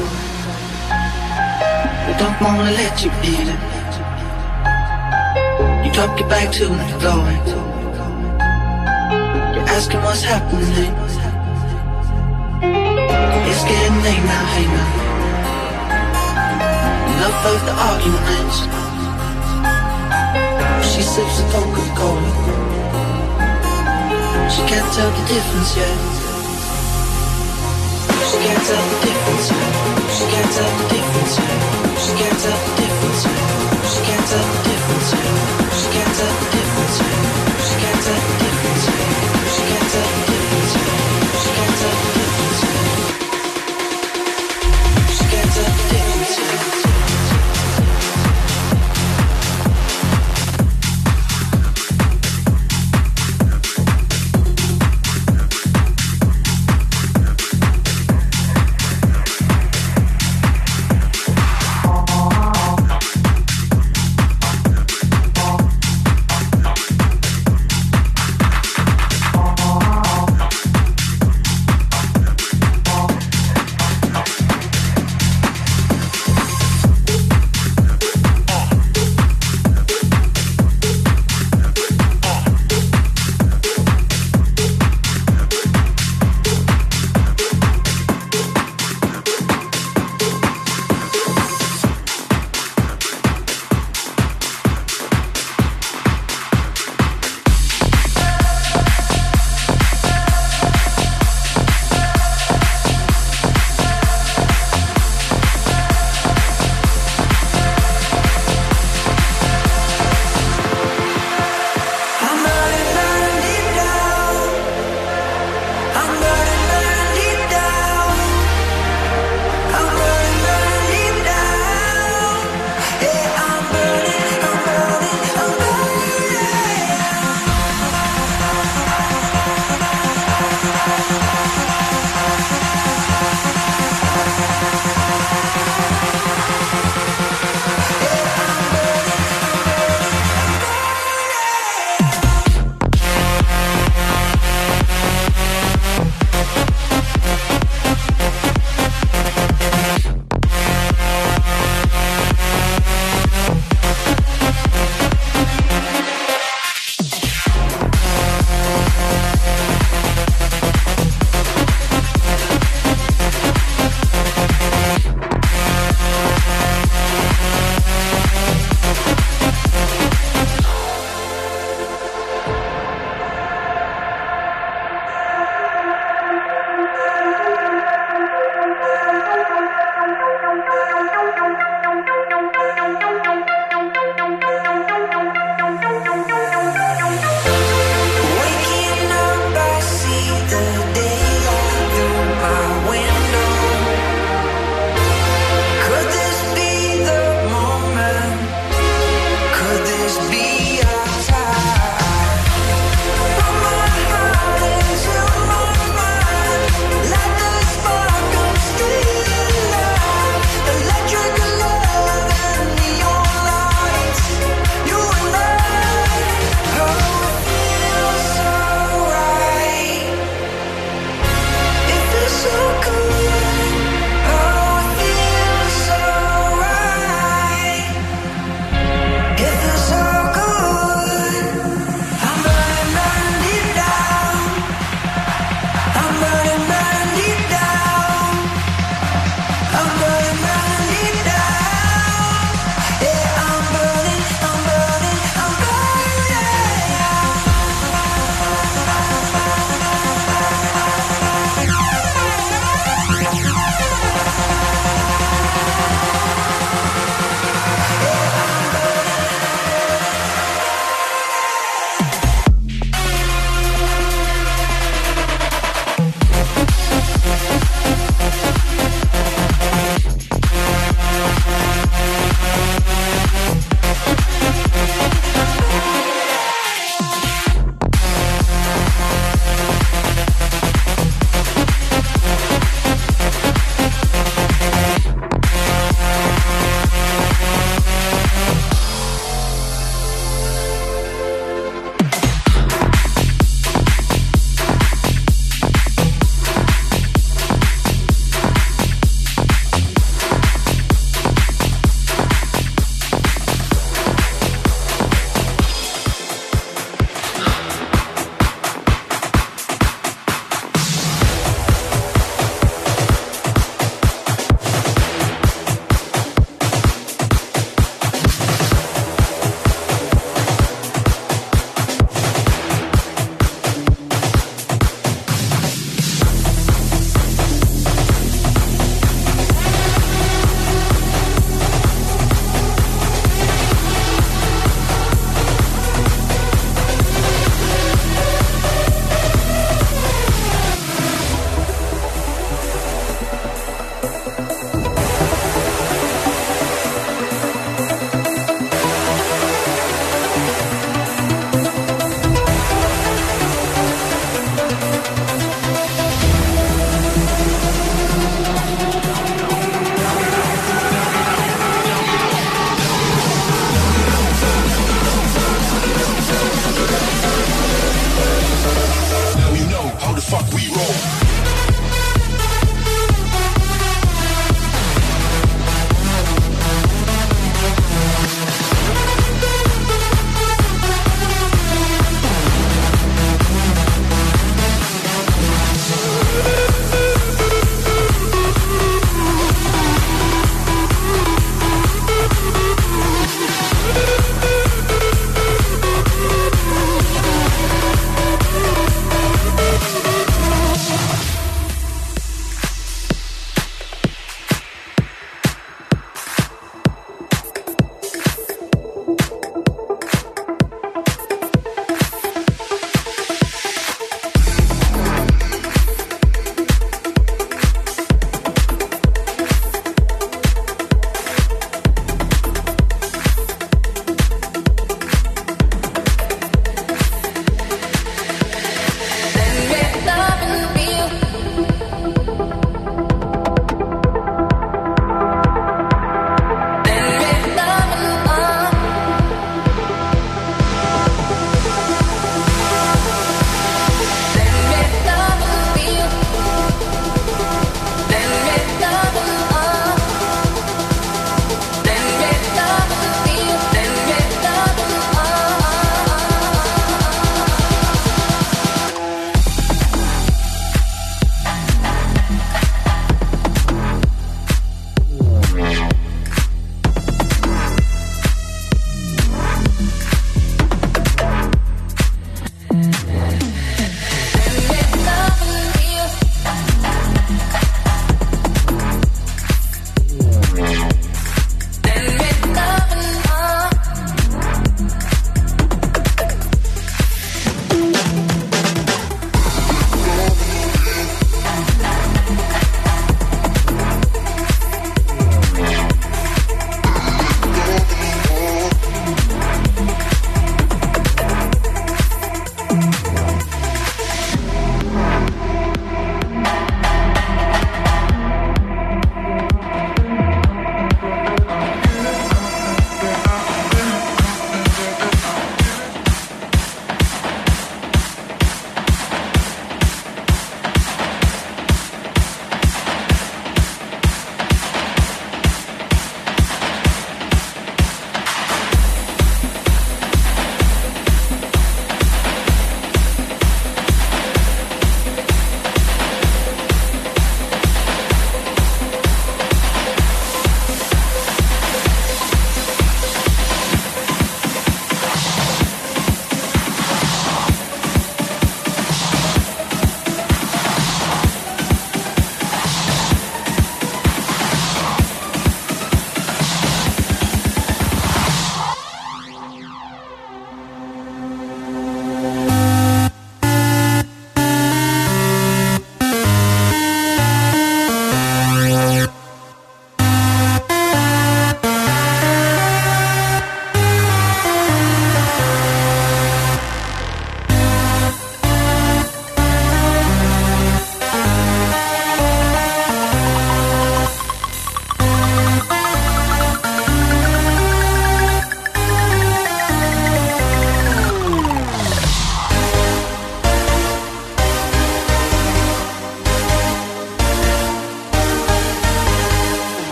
roll.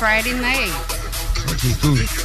Friday night. Ok, cool.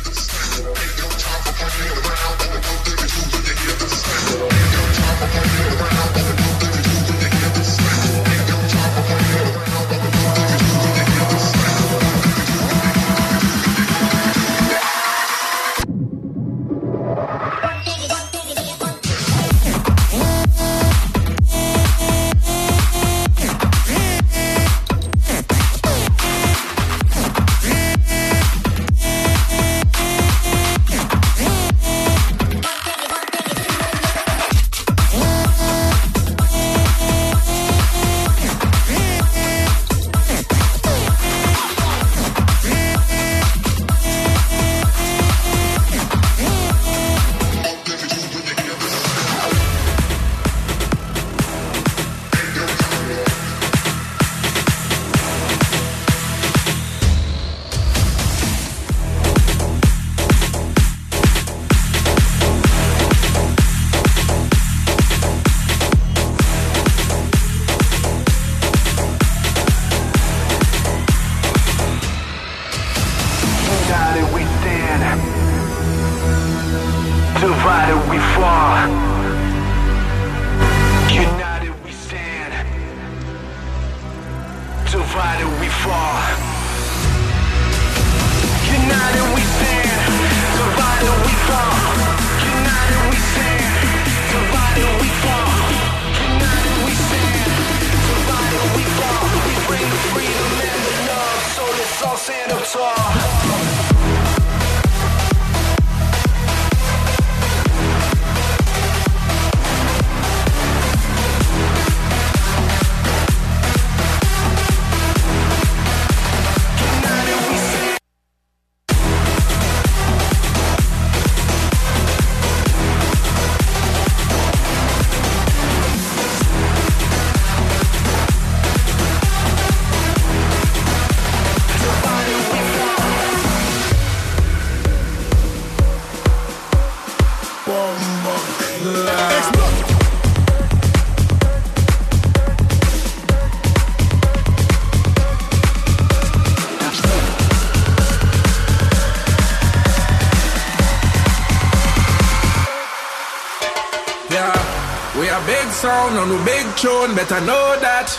Sound on a big tune, better know that.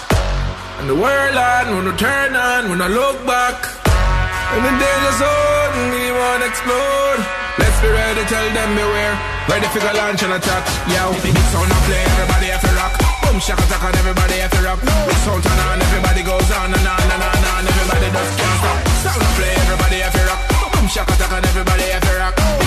And the world on, when we turn on, when I look back. And the danger zone, we want explode. Let's be ready, tell them beware. Ready for launch and attack. Yeah, big sound I play, everybody have to rock. Boom, shaka attack and everybody have to rock. Big sound turn on, everybody goes on and on and on and everybody just can't stop. Sound I play, everybody have to rock. Boom, shaka attack and everybody have to rock.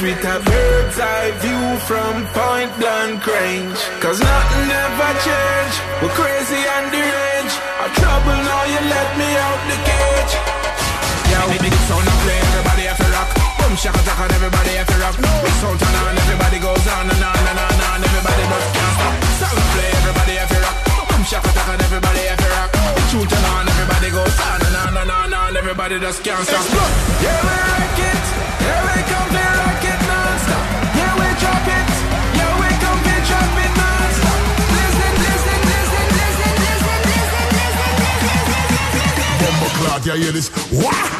with a bird's eye view from point blank range. Cause nothing ever change, we're crazy and deranged. Our trouble now, you let me out the cage. Yeah, we big sound and play, everybody have to rock. Boom, shaka and everybody have to rock. Big sound turn on, everybody goes on and on and on and on. Everybody just can't stop. Sound play, everybody have to rock. Boom, shaka attack and everybody have to rock. Tune turn on, everybody goes on and on and on and on. Everybody just can't stop. Yeah, we rock you hear this? Wah!